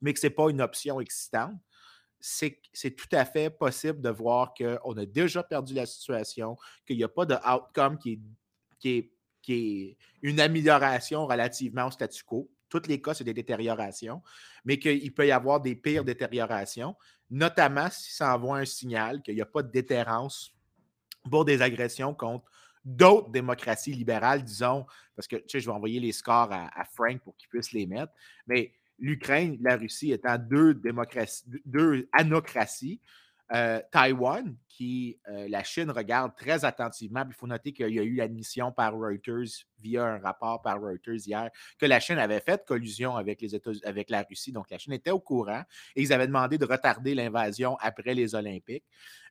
mais que ce n'est pas une option excitante, c'est tout à fait possible de voir qu'on a déjà perdu la situation, qu'il n'y a pas de outcome qui est une amélioration relativement au statu quo. Tous les cas, c'est des détériorations, mais qu'il peut y avoir des pires détériorations, notamment si ça envoie un signal qu'il n'y a pas de déterrence pour des agressions contre d'autres démocraties libérales, disons, parce que tu sais, je vais envoyer les scores à, à Frank pour qu'il puisse les mettre, mais l'Ukraine, la Russie étant deux démocraties, deux anocraties, euh, Taïwan, qui euh, la Chine regarde très attentivement. Il faut noter qu'il y a eu l'admission par Reuters via un rapport par Reuters hier que la Chine avait fait collusion avec les États avec la Russie. Donc la Chine était au courant et ils avaient demandé de retarder l'invasion après les Olympiques.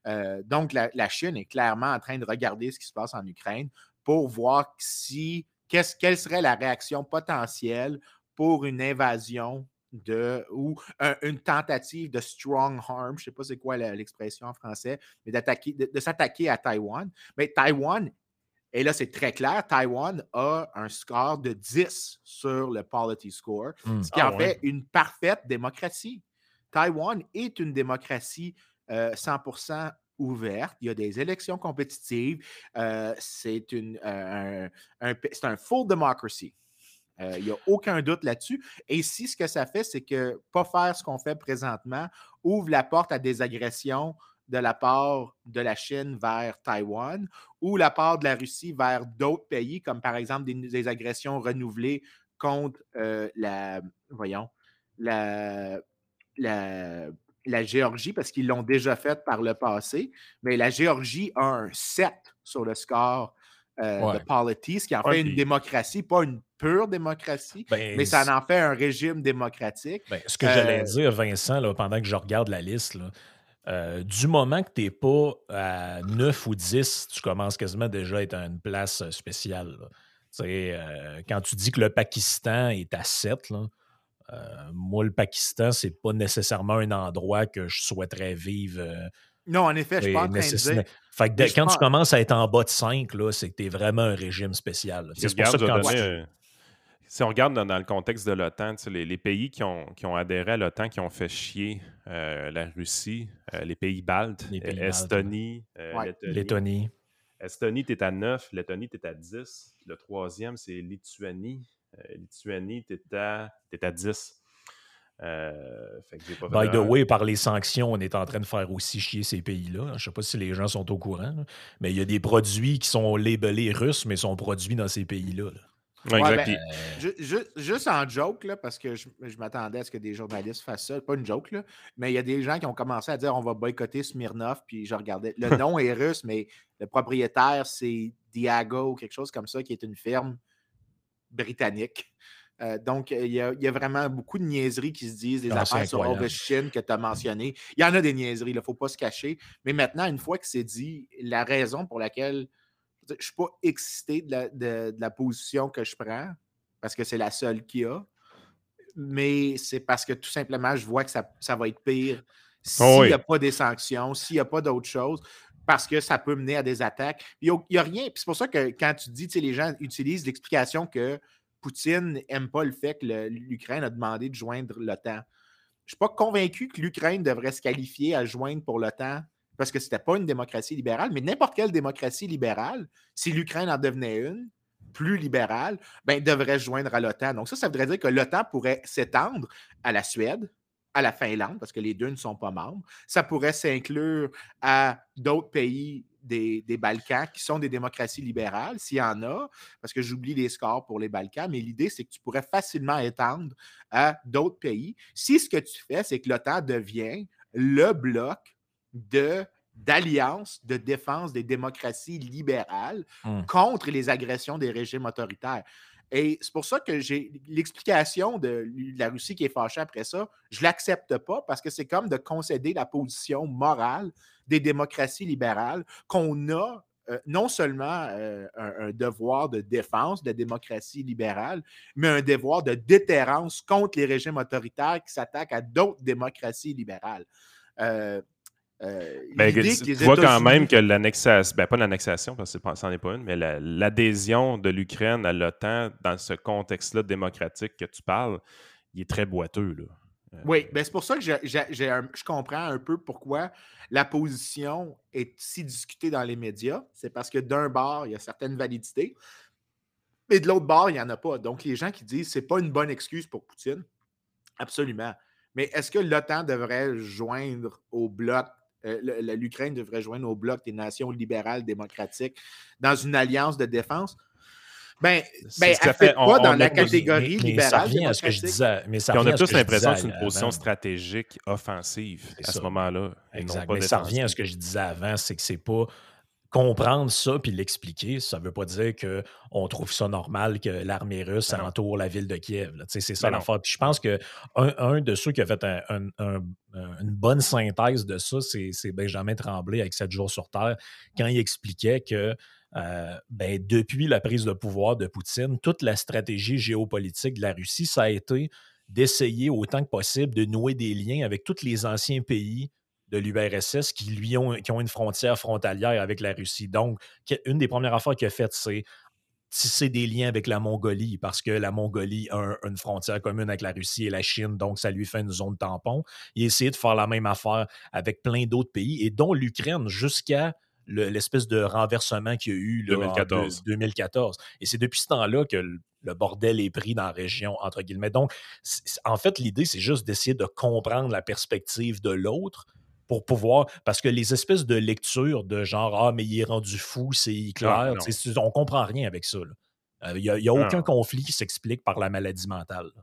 Euh, donc la, Chine est clairement en train de regarder ce qui se passe en Ukraine pour voir si quelle serait la réaction potentielle pour une invasion de, ou un, une tentative de strong harm, je ne sais pas c'est quoi l'expression en français, mais d'attaquer, de, de s'attaquer à Taïwan. Mais Taïwan, et là c'est très clair, Taïwan a un score de 10 sur le Polity Score, Hmm. mm. ce qui Ah, en ouais. fait une parfaite démocratie. Taïwan est une démocratie euh, 100% ouverte. Il y a des élections compétitives. Euh, c'est une, euh, un full democracy. Euh, Il n'y a aucun doute là-dessus. Et si ce que ça fait, c'est que pas faire ce qu'on fait présentement ouvre la porte à des agressions de la part de la Chine vers Taïwan ou la part de la Russie vers d'autres pays, comme par exemple des, des agressions renouvelées contre euh, la, voyons, la, la, la Géorgie, parce qu'ils l'ont déjà fait par le passé. Mais la Géorgie a un 7 sur le score euh, Ouais. de Polity, ce qui en Ouais, fait une puis- démocratie, pas une pure démocratie, Ben, mais ça en fait un régime démocratique. Ben, ce que Euh, j'allais dire, Vincent, là, pendant que je regarde la liste, là, euh, du moment que tu n'es pas à 9 ou 10, tu commences quasiment déjà à être à une place euh, spéciale. là. Tu sais, euh, quand tu dis que le Pakistan est à 7, là, euh, moi, le Pakistan, c'est pas nécessairement un endroit que je souhaiterais vivre. euh, Non, en effet, je suis pas en train de dire. Fait que de- quand tu commences à être en bas de 5, là, c'est que tu es vraiment un régime spécial. C'est pour ça que quand tu- euh, si on regarde dans, dans le contexte de l'OTAN, tu sais, les, les pays qui ont, qui ont adhéré à l'OTAN, qui ont fait chier euh, la Russie, euh, les pays baltes, Les pays euh, baltes, Estonie, euh, Ouais. Lettonie. Lettonie. Estonie, tu es à 9, Lettonie, tu es à 10. Le troisième, c'est Lituanie. Euh, Lituanie, tu es, à t'es à 10. Euh, fait que j'ai pas By the way, par les sanctions, on est en train de faire aussi chier ces pays-là. Je ne sais pas si les gens sont au courant, là, mais il y a des produits qui sont labelés russes, mais sont produits dans ces pays-là. là. Ouais. Ouais, ju- Juste en joke, là, parce que je, je m'attendais à ce que des journalistes fassent ça. Pas une joke, là, mais il y a des gens qui ont commencé à dire on va boycotter Smirnov. Puis je regardais. Le [laughs] nom est russe, mais le propriétaire, c'est Diago ou quelque chose comme ça, qui est une ferme britannique. Euh, donc, il y, a, il y a vraiment beaucoup de niaiseries qui se disent, des Ah, affaires sur incroyable. Ovechkin que tu as mentionné. Il y en a des niaiseries, il ne faut pas se cacher. Mais maintenant, une fois que c'est dit, la raison pour laquelle je ne suis pas excité de la, de- de la position que je prends, parce que c'est la seule qu'il y a, mais c'est parce que tout simplement, je vois que ça, ça va être pire s'il Oh n'y oui. a pas des sanctions, s'il n'y a pas d'autre chose, parce que ça peut mener à des attaques. Il n'y a, rien. Puis c'est pour ça que quand tu dis, les gens utilisent l'explication que Poutine n'aime pas le fait que l'Ukraine a demandé de joindre l'OTAN. Je ne suis pas convaincu que l'Ukraine devrait se qualifier à joindre pour l'OTAN parce que ce n'était pas une démocratie libérale, mais n'importe quelle démocratie libérale, si l'Ukraine en devenait une, plus libérale, ben, devrait se joindre à l'OTAN. Donc ça, ça voudrait dire que l'OTAN pourrait s'étendre à la Suède, à la Finlande, parce que les deux ne sont pas membres. Ça pourrait s'inclure à d'autres pays des, des Balkans qui sont des démocraties libérales, s'il y en a, parce que j'oublie les scores pour les Balkans, mais l'idée, c'est que tu pourrais facilement étendre à d'autres pays. Si ce que tu fais, c'est que l'OTAN devient le bloc de d'alliance de défense des démocraties libérales Hmm. contre les agressions des régimes autoritaires. Et c'est pour ça que j'ai l'explication de la Russie qui est fâchée après ça, je l'accepte pas parce que c'est comme de concéder la position morale des démocraties libérales qu'on a euh, non seulement euh, un, un devoir de défense de la démocratie libérale, mais un devoir de déterrence contre les régimes autoritaires qui s'attaquent à d'autres démocraties libérales. Euh, euh, Ben, tu vois quand même que l'annexation, ben pas l'annexation, parce que c'en est pas une, mais la- l'adhésion de l'Ukraine à l'OTAN dans ce contexte-là démocratique que tu parles, il est très boiteux. Là. Euh, Oui, ben c'est pour ça que j'ai- j'ai- j'ai un- je comprends un peu pourquoi la position est si discutée dans les médias. C'est parce que d'un bord, il y a certaines validités, mais de l'autre bord, il n'y en a pas. Donc, les gens qui disent c'est pas une bonne excuse pour Poutine, absolument. Mais est-ce que l'OTAN devrait joindre au bloc, euh, l'Ukraine devrait joindre au bloc des nations libérales démocratiques dans une alliance de défense? Ben, ben elle fait fait. pas On- dans on la a- catégorie mais- mais ça libérale revient à ce que je disais. Mais ça on a tous l'impression que c'est une position avant. stratégique offensive à ce moment-là. Exact. Mais ça revient à ce que je disais avant, c'est que c'est pas comprendre ça puis l'expliquer, ça veut pas dire qu'on trouve ça normal que l'armée russe Ben entoure la ville de Kiev. C'est ça Ben l'affaire. Puis je pense que un, un de ceux qui a fait un- un- un- un- une bonne synthèse de ça, c'est c'est Benjamin Tremblay avec 7 jours sur Terre, quand il expliquait que euh, ben, depuis la prise de pouvoir de Poutine, toute la stratégie géopolitique de la Russie, ça a été d'essayer autant que possible de nouer des liens avec tous les anciens pays de l'URSS qui lui ont, qui ont une frontière frontalière avec la Russie. Donc, une des premières affaires qu'il a faites, c'est tisser des liens avec la Mongolie parce que la Mongolie a un- une frontière commune avec la Russie et la Chine, donc ça lui fait une zone tampon. Il a essayé de faire la même affaire avec plein d'autres pays, et dont l'Ukraine, jusqu'à le- l'espèce de renversement qu'il y a eu là, en 2014. deux- 2014. Et c'est depuis ce temps-là que le, le bordel est pris dans la région, entre guillemets. Donc, en fait, l'idée, c'est juste d'essayer de comprendre la perspective de l'autre pour pouvoir. Parce que les espèces de lectures de genre Ah, mais il est rendu fou, c'est Hitler, Ah, on comprend rien avec ça. Euh, Il n'y a, y a Ah, aucun conflit qui s'explique par la maladie mentale. là.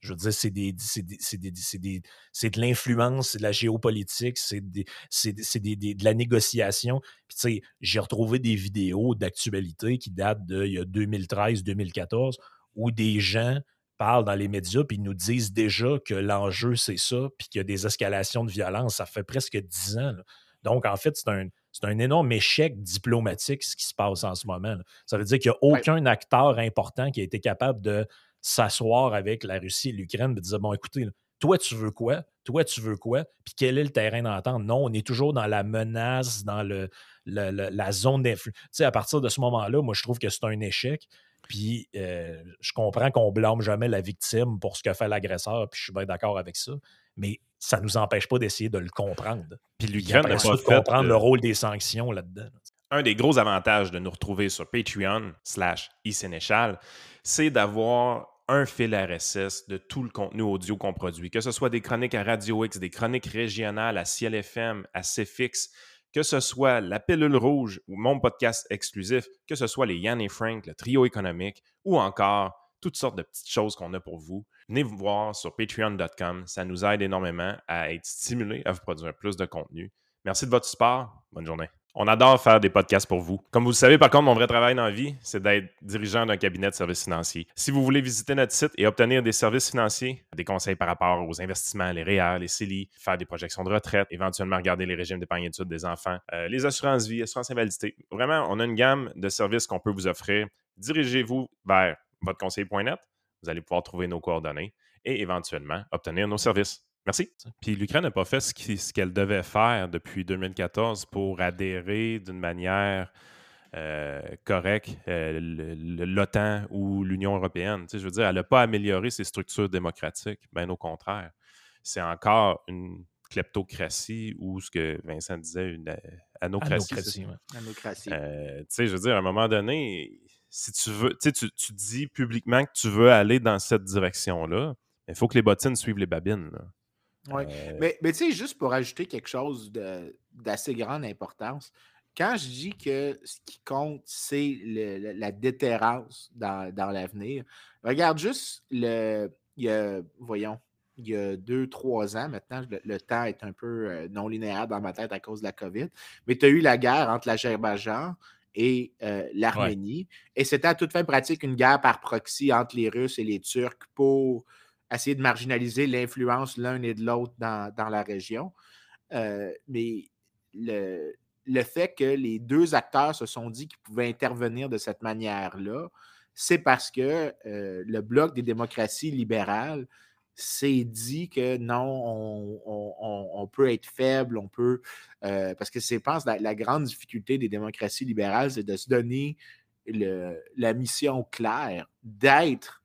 Je veux dire, c'est des, c'est de l'influence, c'est de la géopolitique, c'est des- c'est de la négociation. Puis, tu sais, j'ai retrouvé des vidéos d'actualité qui datent de il y a 2013-2014 où des gens parlent dans les médias puis ils nous disent déjà que l'enjeu, c'est ça, puis qu'il y a des escalations de violence. Ça fait presque 10 ans. là. Donc, en fait, c'est un, c'est un énorme échec diplomatique ce qui se passe en ce moment. là. Ça veut dire qu'il n'y a Ouais. aucun acteur important qui a été capable de s'asseoir avec la Russie et l'Ukraine et de dire bon, écoutez, là, toi, tu veux quoi? Toi, tu veux quoi? Puis quel est le terrain d'entente? Non, on est toujours dans la menace, dans le, le- le- la zone d'influence. Tu sais, à partir de ce moment-là, moi, je trouve que c'est un échec. Puis euh, je comprends qu'on blâme jamais la victime pour ce que fait l'agresseur, puis je suis bien d'accord avec ça. Mais ça ne nous empêche pas d'essayer de le comprendre. Puis l'Ukraine n'a pas de comprendre euh, le rôle des sanctions là-dedans. un des gros avantages de nous retrouver sur Patreon slash iSénéchal, c'est d'avoir un fil RSS de tout le contenu audio qu'on produit, que ce soit des chroniques à Radio X, des chroniques régionales à Ciel FM, à CFX, que ce soit la pilule rouge ou mon podcast exclusif, que ce soit les Yann et Frank, le trio économique, ou encore toutes sortes de petites choses qu'on a pour vous. Venez vous voir sur patreon.com. Ça nous aide énormément à être stimulés à vous produire plus de contenu. Merci de votre support. Bonne journée. On adore faire des podcasts pour vous. Comme vous le savez, par contre, mon vrai travail dans la vie, c'est d'être dirigeant d'un cabinet de services financiers. Si vous voulez visiter notre site et obtenir des services financiers, des conseils par rapport aux investissements, les REER, les CELI, faire des projections de retraite, éventuellement regarder les régimes d'épargne études des enfants, euh, les assurances vie, assurances invalidité. Vraiment, on a une gamme de services qu'on peut vous offrir. Dirigez-vous vers votre conseiller.net. Vous allez pouvoir trouver nos coordonnées et éventuellement obtenir nos services. Merci. Puis l'Ukraine n'a pas fait ce qui- ce qu'elle devait faire depuis 2014 pour adhérer d'une manière euh, correcte euh, l'OTAN ou l'Union européenne. Tu sais, je veux dire, elle n'a pas amélioré ses structures démocratiques. Bien au contraire. C'est encore une kleptocratie ou ce que Vincent disait, une euh, anocratie. Anocratie, ouais. Euh, tu sais, je veux dire, à un moment donné, si tu veux, tu sais, tu tu dis publiquement que tu veux aller dans cette direction-là, il faut que les bottines suivent les babines. là. Ouais. Euh, Mais, mais tu sais, juste pour ajouter quelque chose d'assez grande importance, quand je dis que ce qui compte, c'est la déterrence dans, dans l'avenir, regarde juste le. Il y a, voyons, il y a deux, trois ans maintenant, le, le temps est un peu euh, non linéaire dans ma tête à cause de la COVID, mais tu as eu la guerre entre l'Azerbaïdjan et euh, l'Arménie. Et c'était à toute fin pratique une guerre par proxy entre les Russes et les Turcs pour essayer de marginaliser l'influence l'un et de l'autre dans, dans la région. Euh, mais le, le fait que les deux acteurs se sont dit qu'ils pouvaient intervenir de cette manière-là, c'est parce que euh, le bloc des démocraties libérales s'est dit que non, on, on- peut être faible, on peut. euh, parce que c'est, pense, la, la grande difficulté des démocraties libérales, c'est de se donner le- la mission claire d'être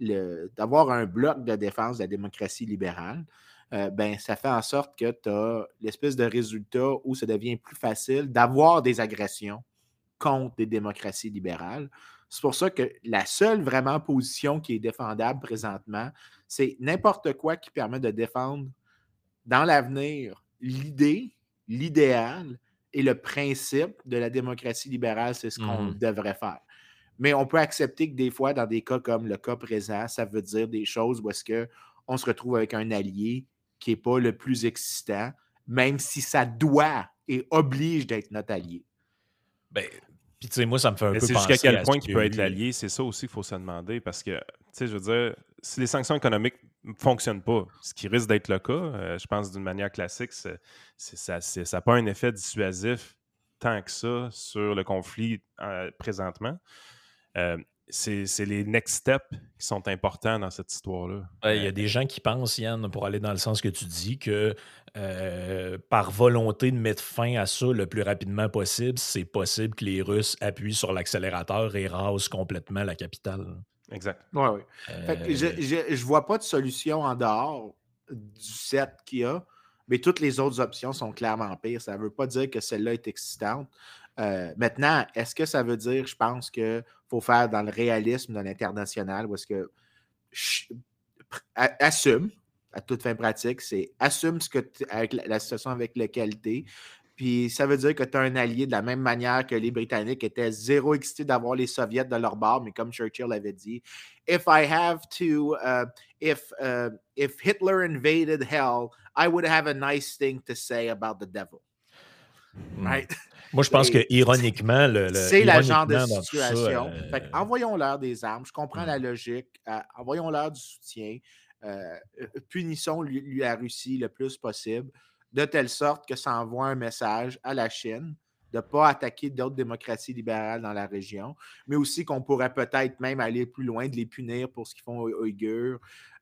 d'avoir un bloc de défense de la démocratie libérale, euh, ben, ça fait en sorte que tu as l'espèce de résultat où ça devient plus facile d'avoir des agressions contre des démocraties libérales. C'est pour ça que la seule vraiment position qui est défendable présentement, c'est n'importe quoi qui permet de défendre dans l'avenir l'idée, l'idéal et le principe de la démocratie libérale, c'est ce qu'on Mhm. devrait faire. Mais on peut accepter que des fois, dans des cas comme le cas présent, ça veut dire des choses où est-ce qu'on se retrouve avec un allié qui n'est pas le plus excitant, même si ça doit et oblige d'être notre allié. Ben, puis tu sais, moi, ça me fait un Mais peu c'est penser jusqu'à quel à point a peut eu- être allié, c'est ça aussi qu'il faut se demander, parce que, tu sais, je veux dire, si les sanctions économiques ne fonctionnent pas, ce qui risque d'être le cas, euh, je pense d'une manière classique, c'est, c'est- ça c'est- ça n'a pas un effet dissuasif tant que ça sur le conflit euh, présentement. Euh, c'est c'est les next steps qui sont importants dans cette histoire-là. Ouais, Il y Euh, a des gens qui pensent, Yann, pour aller dans le sens que tu dis, que euh, par volonté de mettre fin à ça le plus rapidement possible, c'est possible que les Russes appuient sur l'accélérateur et rasent complètement la capitale. exact. Ouais, ouais. Fait que je, Euh, je, je vois pas de solution en dehors du set qu'il y a, mais toutes les autres options sont clairement pires. Ça ne veut pas dire que celle-là est excitante. Euh, maintenant, est-ce que ça veut dire, je pense qu'il faut faire dans le réalisme de l'international ou est-ce que assume, à toute fin pratique, c'est assume ce que avec la, la situation avec laquelle tu. Puis ça veut dire que tu as un allié de la même manière que les Britanniques étaient zéro excités d'avoir les Soviets de leur bord, mais comme Churchill avait dit, if I have to, uh, if uh, if Hitler invaded hell, I would have a nice thing to say about the devil. Right? Moi, je pense que ironiquement, le, le- C'est la genre de situation. euh, Fait envoyons-leur des armes. Je comprends Hmm. la logique. Euh, envoyons-leur du soutien. Euh, euh, punissons lui, lui, la Russie le plus possible, de telle sorte que ça envoie un message à la Chine de ne pas attaquer d'autres démocraties libérales dans la région, mais aussi qu'on pourrait peut-être même aller plus loin, de les punir pour ce qu'ils font aux Ouïghurs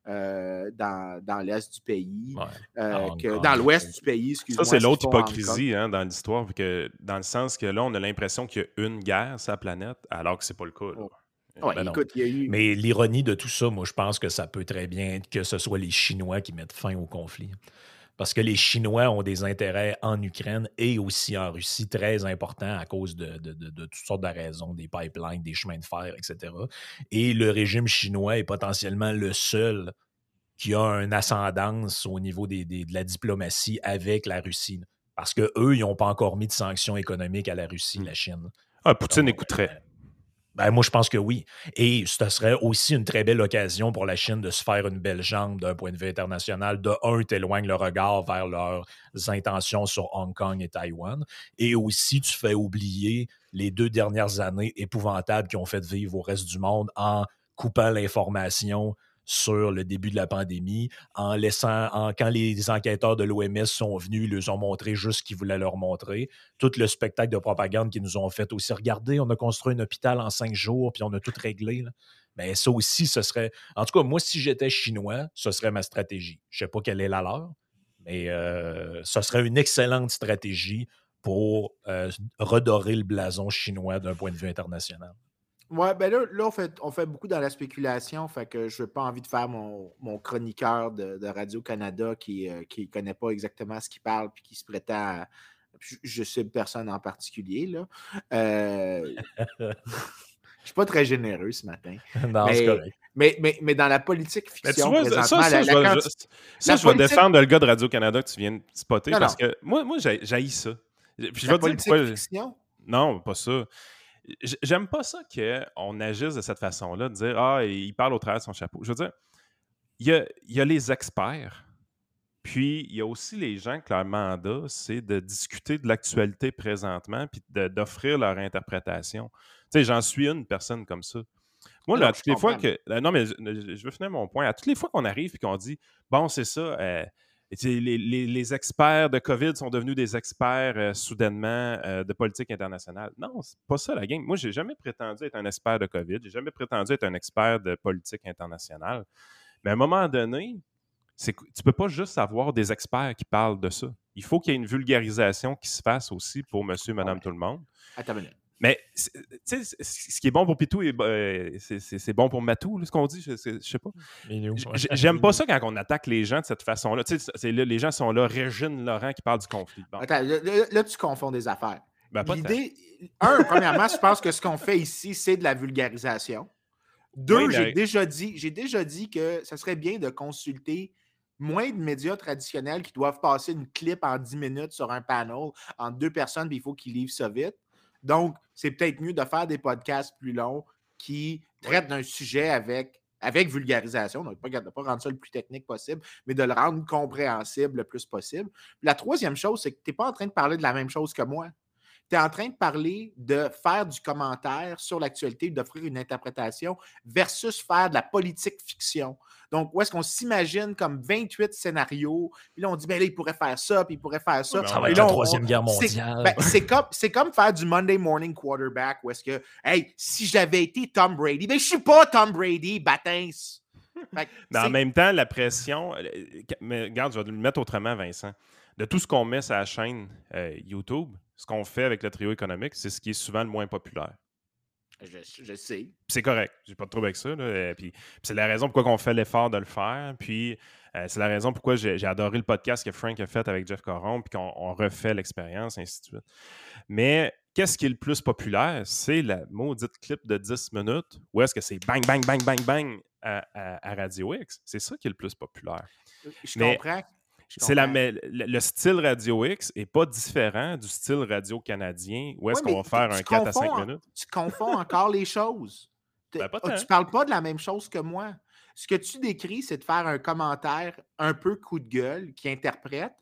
euh, dans, dans l'est du pays, ouais. euh, Hong que- Kong. dans l'ouest du pays. Ça, c'est l'autre hypocrisie hein, dans l'histoire, que dans le sens que là, on a l'impression qu'il y a une guerre sur la planète, alors que c'est pas le cas. là. Oh. Ouais, Ben non. écoute, il y a eu. Mais l'ironie de tout ça, moi, je pense que ça peut très bien être que ce soit les Chinois qui mettent fin au conflit. Parce que les Chinois ont des intérêts en Ukraine et aussi en Russie très importants à cause de, de- de- de toutes sortes de raisons, des pipelines, des chemins de fer, etc. Et le régime chinois est potentiellement le seul qui a une ascendance au niveau des- des- de la diplomatie avec la Russie. Parce qu'eux, ils n'ont pas encore mis de sanctions économiques à la Russie, Mm. la Chine. Ah, Poutine Donc, écouterait. Ben, moi, je pense que oui. Et ce serait aussi une très belle occasion pour la Chine de se faire une belle jambe d'un point de vue international. De un, t'éloignes le regard vers leurs intentions sur Hong Kong et Taïwan. Et aussi, tu fais oublier les deux dernières années épouvantables qui ont fait vivre au reste du monde en coupant l'information sur le début de la pandémie, en laissant, en, quand les enquêteurs de l'OMS sont venus, ils leur ont montré juste ce qu'ils voulaient leur montrer tout le spectacle de propagande qu'ils nous ont fait aussi. Regardez, on a construit un hôpital en cinq jours, puis on a tout réglé. Mais ça aussi, ce serait. En tout cas, moi, si j'étais chinois, ce serait ma stratégie. Je ne sais pas quelle est la leur, mais euh, ce serait une excellente stratégie pour euh, redorer le blason chinois d'un point de vue international. Ouais, ben là, là on, fait, on fait beaucoup dans la spéculation, fait que je n'ai pas envie de faire mon, mon chroniqueur de, de Radio-Canada qui ne connaît pas exactement ce qu'il parle puis qui se prétend à. Je, sais personne en particulier. Là. Euh, [laughs] je ne suis pas très généreux ce matin. [laughs] non, Mais- c'est correct. Mais, mais, mais dans la politique Mais tu fiction, vois, ça, présentement, ça, la- je la je- ça, la je vais défendre le gars de Radio-Canada que tu viens de spotter Non, parce non. que moi, moi j'ai j'haïs ça. Puis je la vais dire pourquoi. fiction? Non, pas ça. J'aime pas ça qu'on agisse de cette façon-là, de dire Ah, il parle au travers de son chapeau. Je veux dire, il y a, il y a les experts, puis il y a aussi les gens que leur mandat, c'est de discuter de l'actualité présentement, puis d'offrir leur interprétation. Tu sais, j'en suis une personne comme ça. Moi, là, non, toutes les fois que. euh, Non, mais je, je veux finir mon point. À toutes les fois qu'on arrive et qu'on dit Bon, c'est ça, euh, les, les- les experts de COVID sont devenus des experts euh, soudainement euh, de politique internationale. Non, c'est pas ça la game. Moi, j'ai jamais prétendu être un expert de COVID. J'ai jamais prétendu être un expert de politique internationale. Mais à un moment donné, c'est tu peux pas juste avoir des experts qui parlent de ça. Il faut qu'il y ait une vulgarisation qui se fasse aussi pour monsieur, madame, Ouais. tout le monde. Attends une minute. Mais ce qui est bon pour Pitou, euh, c'est- bon pour Matou, là, ce qu'on dit, je, je sais pas. J'aime pas ça quand on attaque les gens de cette façon-là. Tu sais, c'est là, les gens sont là, Régine Laurent qui parle du conflit. Bon, Attends, là, tu confonds des affaires. ben. L'idée, un, [laughs] premièrement, je pense que ce qu'on fait ici, c'est de la vulgarisation. Deux, Oui, j'ai déjà dit, j'ai déjà dit que ça serait bien de consulter moins de médias traditionnels qui doivent passer une clip en 10 minutes sur un panel entre deux personnes, puis il faut qu'ils livrent ça vite. Donc, c'est peut-être mieux de faire des podcasts plus longs qui traitent d'un sujet avec, avec vulgarisation, donc pas, de pas rendre ça le plus technique possible, mais de le rendre compréhensible le plus possible. La troisième chose, c'est que tu n'es pas en train de parler de la même chose que moi. Tu es en train de parler de faire du commentaire sur l'actualité, d'offrir une interprétation versus faire de la politique fiction. Donc, où est-ce qu'on s'imagine comme 28 scénarios, puis là, on dit, ben là, il pourrait faire ça, puis il pourrait faire ça. Ça va être là, la on- Troisième Guerre c'est- mondiale. ben, c'est comme, c'est comme faire du Monday morning quarterback où est-ce que, hey, si j'avais été Tom Brady, ben je suis pas Tom Brady, Batins. Mais en même temps, la pression. euh, Mais regarde, je vais le mettre autrement, Vincent. De tout ce qu'on met sur la chaîne euh, YouTube, ce qu'on fait avec le trio économique, c'est ce qui est souvent le moins populaire. je, je sais. C'est correct. J'ai pas de trouble avec ça. là. Euh, Puis, puis c'est la raison pourquoi on fait l'effort de le faire. Puis euh, c'est la raison pourquoi j'ai adoré le podcast que Frank a fait avec Jeff Coron, puis qu'on on refait l'expérience, ainsi de suite. Mais qu'est-ce qui est le plus populaire? C'est la maudite clip de 10 minutes où est-ce que c'est bang, bang, bang, bang, bang à, à- à Radio X. C'est ça qui est le plus populaire. Je Mais comprends. C'est la, comprends. mais le, le style Radio X n'est pas différent du style radio canadien où est-ce Ouais, qu'on va faire un 4 à 5 confonds en- minutes? Tu confonds encore les choses. [laughs] Ben, pas oh, tu parles pas de la même chose que moi. Ce que tu décris, c'est de faire un commentaire un peu coup de gueule qui interprète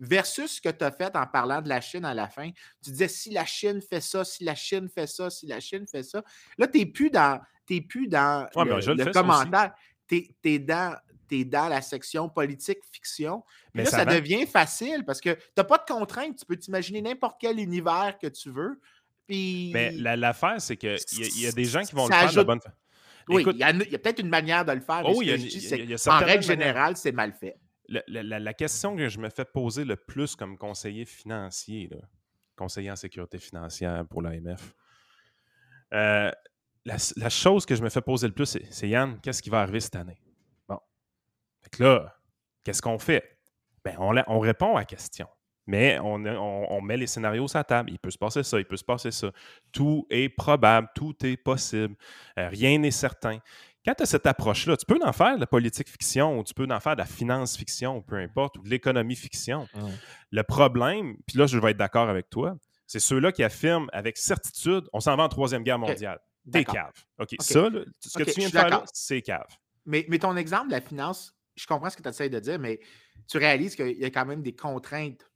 versus ce que tu as fait en parlant de la Chine à la fin. Tu disais si la Chine fait ça, si la Chine fait ça, si la Chine fait ça. Là, tu n'es plus dans, plus dans Ouais, le, commentaire. Tu es, dans, t'es dans la section politique-fiction. Mais là, ça devient facile parce que tu n'as pas de contraintes. Tu peux t'imaginer n'importe quel univers que tu veux. Puis... Mais la- l'affaire, c'est qu'il y, y a des gens qui vont Ça le faire de bonne fa- Oui, il y a, peut-être une manière de le faire, mais Oh, y a dis, certainement règle générale, c'est mal fait. la, la- la- la question que je me fais poser le plus comme conseiller financier, là, conseiller en sécurité financière pour l'AMF, euh, la, chose que je me fais poser le plus, c'est, Yann, qu'est-ce qui va arriver cette année? Que là, qu'est-ce qu'on fait? Ben, on, répond à la question. Mais on, on- on met les scénarios sur la table. Il peut se passer ça, il peut se passer ça. Tout est probable, tout est possible. Euh, rien n'est certain. Quand tu as cette approche-là, tu peux en faire de la politique fiction ou tu peux en faire de la finance fiction, peu importe, ou de l'économie fiction. Le problème, puis là, je vais être d'accord avec toi, c'est ceux-là qui affirment avec certitude on s'en va en Troisième Guerre mondiale. T'es D'accord. cave. OK, ça, là, ce que tu viens de faire c'est cave. Mais, mais ton exemple de la finance, je comprends ce que tu essaies de dire, mais tu réalises qu'il y a quand même des contraintes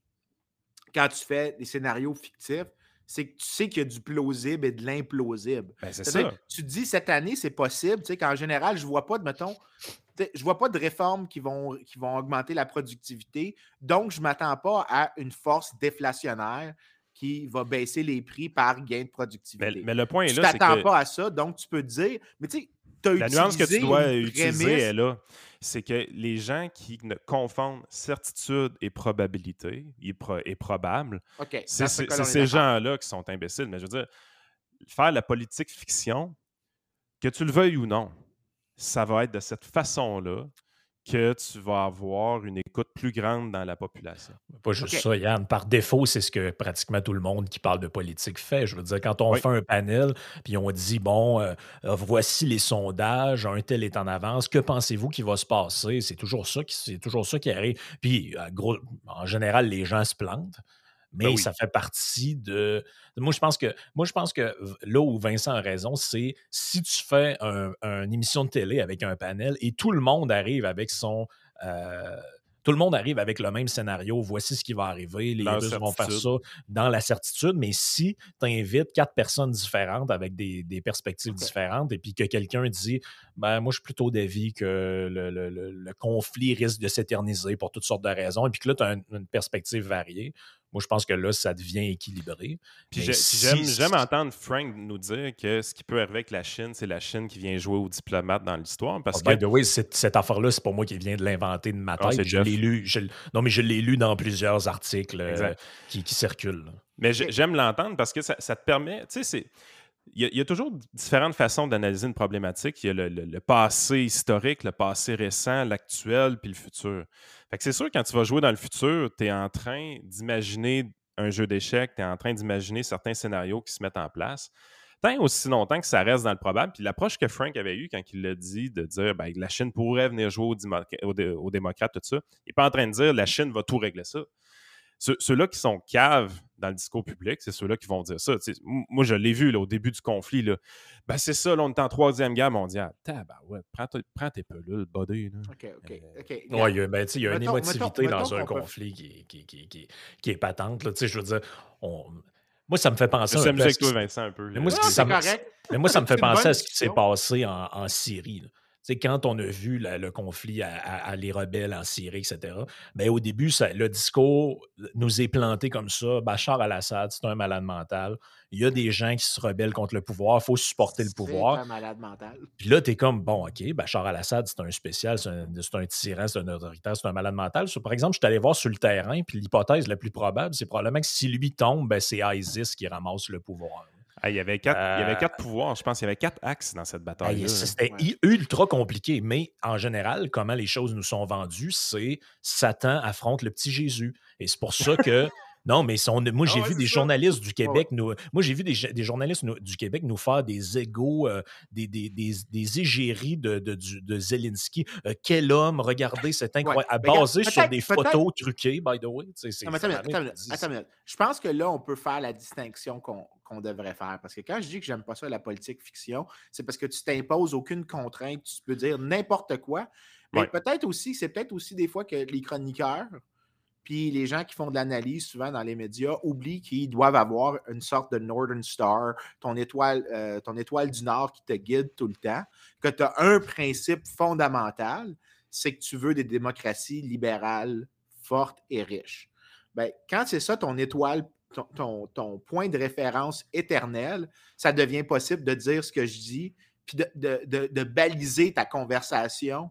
quand tu fais des scénarios fictifs. C'est que tu sais qu'il y a du plausible et de l'implausible. Ben, c'est ça. Tu te dis cette année, c'est possible, tu sais, qu'en général, je ne vois pas de, mettons, je vois pas de réformes qui vont, qui vont augmenter la productivité. Donc, je ne m'attends pas à une force déflationnaire qui va baisser les prix par gain de Mais, productivité. mais le point est tu là, c'est t'attends que pas à ça, donc tu peux te dire, mais tu sais, as la nuance que tu dois utiliser est là. C'est que les gens qui ne confondent certitude et probabilité, et, pro- et probable, c'est ce ces gens-là qui sont imbéciles. Mais je veux dire, faire la politique fiction, que tu le veuilles ou non, ça va être de cette façon-là que tu vas avoir une écoute plus grande dans la population. Pas juste ça, Yann. Par défaut, c'est ce que pratiquement tout le monde qui parle de politique fait. Je veux dire, quand on Oui. fait un panel, puis on dit, bon, euh, euh, voici les sondages, un tel est en avance, que pensez-vous qui va se passer? C'est toujours ça qui, c'est toujours ça qui arrive. Puis, euh, gros, en général, les gens se plantent. Mais Ben oui. ça fait partie de. Moi, je pense que moi, je pense que là où Vincent a raison, c'est si tu fais un- une émission de télé avec un panel et tout le monde arrive avec son. euh, tout le monde arrive avec le même scénario. Voici ce qui va arriver. Les Russes vont faire ça dans la certitude. Mais si tu invites quatre personnes différentes avec des, des perspectives différentes et puis que quelqu'un dit ben, Moi, je suis plutôt d'avis que le, le- le- le conflit risque de s'éterniser pour toutes sortes de raisons. Et puis que là, tu as une perspective variée. Moi, je pense que là, ça devient équilibré. Puis si- j'aime entendre Frank nous dire que ce qui peut arriver avec la Chine, c'est la Chine qui vient jouer au diplomate dans l'histoire. Parce Ah, que by the way, cette, cette affaire-là, c'est pas moi qui viens de l'inventer de ma Ah, tête. je l'ai lu. je non, mais je l'ai lu dans plusieurs articles euh, qui, qui circulent. là. Mais j'ai- j'aime l'entendre parce que ça, ça te permet, tu sais, c'est. Il y, a, toujours différentes façons d'analyser une problématique. Il y a le, passé historique, le passé récent, l'actuel, puis le futur. Fait que c'est sûr, quand tu vas jouer dans le futur, tu es en train d'imaginer un jeu d'échecs, tu es en train d'imaginer certains scénarios qui se mettent en place. Tant aussi longtemps que ça reste dans le probable. Puis l'approche que Frank avait eue quand il l'a dit, de dire ben, la Chine pourrait venir jouer aux, démo- aux dé- aux démocrates, tout ça, il n'est pas en train de dire la Chine va tout régler ça. Ceux- Ceux-là qui sont caves dans le discours public, c'est ceux-là qui vont dire ça. Moi, je l'ai vu là, au début du conflit. Là. Ben, c'est ça, là, on est en troisième guerre mondiale. Tabarouette, prends, prends tes pelules, buddy. Là. OK, OK, Euh, OK. Ouais, regarde. il y a, ben, tu sais, il y a une émotivité mettons- dans mettons un peut- conflit qui, est- qui, qui- qui- qui est patente. Là. Tu sais, Je veux dire, on- Moi, ça me fait penser Je un suis amusé peu à avec ce toi, qui- Vincent, un peu. Mais moi, ça me- correct. Mais moi, ça me fait penser à ce qui s'est passé en, en Syrie. là. Sais, quand on a vu la- le conflit à, à- à les rebelles en Syrie, etc., ben, au début, ça- le discours nous est planté comme ça. Bachar al-Assad, c'est un malade mental. Il y a des gens qui se rebellent contre le pouvoir. Il faut supporter le C'est pouvoir. un malade mental. Puis là, tu es comme, bon, OK, Bachar al-Assad, c'est un spécial, c'est un, c'est un tyran, c'est un autoritaire, c'est un malade mental. So, par exemple, je suis allé voir sur le terrain, puis l'hypothèse la plus probable, c'est probablement que si lui tombe, ben, c'est ISIS qui ramasse le pouvoir. Ah, il, y avait quatre, il y avait Euh, quatre pouvoirs, je pense. Il y avait quatre axes dans cette ça, C'était Ouais. ultra compliqué, mais en général, comment les choses nous sont vendues, c'est Satan affronte le petit Jésus. Et c'est pour ça que. Non, mais moi, j'ai Ah ouais, vu des ça. journalistes du ouais. Québec nous. Moi, j'ai vu des, des journalistes nous- du Québec nous faire des égaux, euh, des, des, des, des égéries de, de, Zelensky. Euh, quel homme, regardez, c'est incroyable. Regarde, basé sur des photos truquées, by the way. C'est- Non, attends, attends, attends. Je pense que là, on peut faire la distinction qu'on qu'on devrait faire. Parce que quand je dis que j'aime pas ça, la politique fiction, c'est parce que tu t'imposes aucune contrainte. Tu peux dire n'importe quoi. Mais Ouais. peut-être aussi, c'est peut-être aussi des fois que les chroniqueurs, puis les gens qui font de l'analyse souvent dans les médias oublient qu'ils doivent avoir une sorte de Northern Star, ton étoile, euh, ton étoile du Nord qui te guide tout le temps, que tu as un principe fondamental, c'est que tu veux des démocraties libérales fortes et riches. Ben, quand c'est ça ton étoile, ton, point de référence éternel, ça devient possible de dire ce que je dis, puis de baliser ta conversation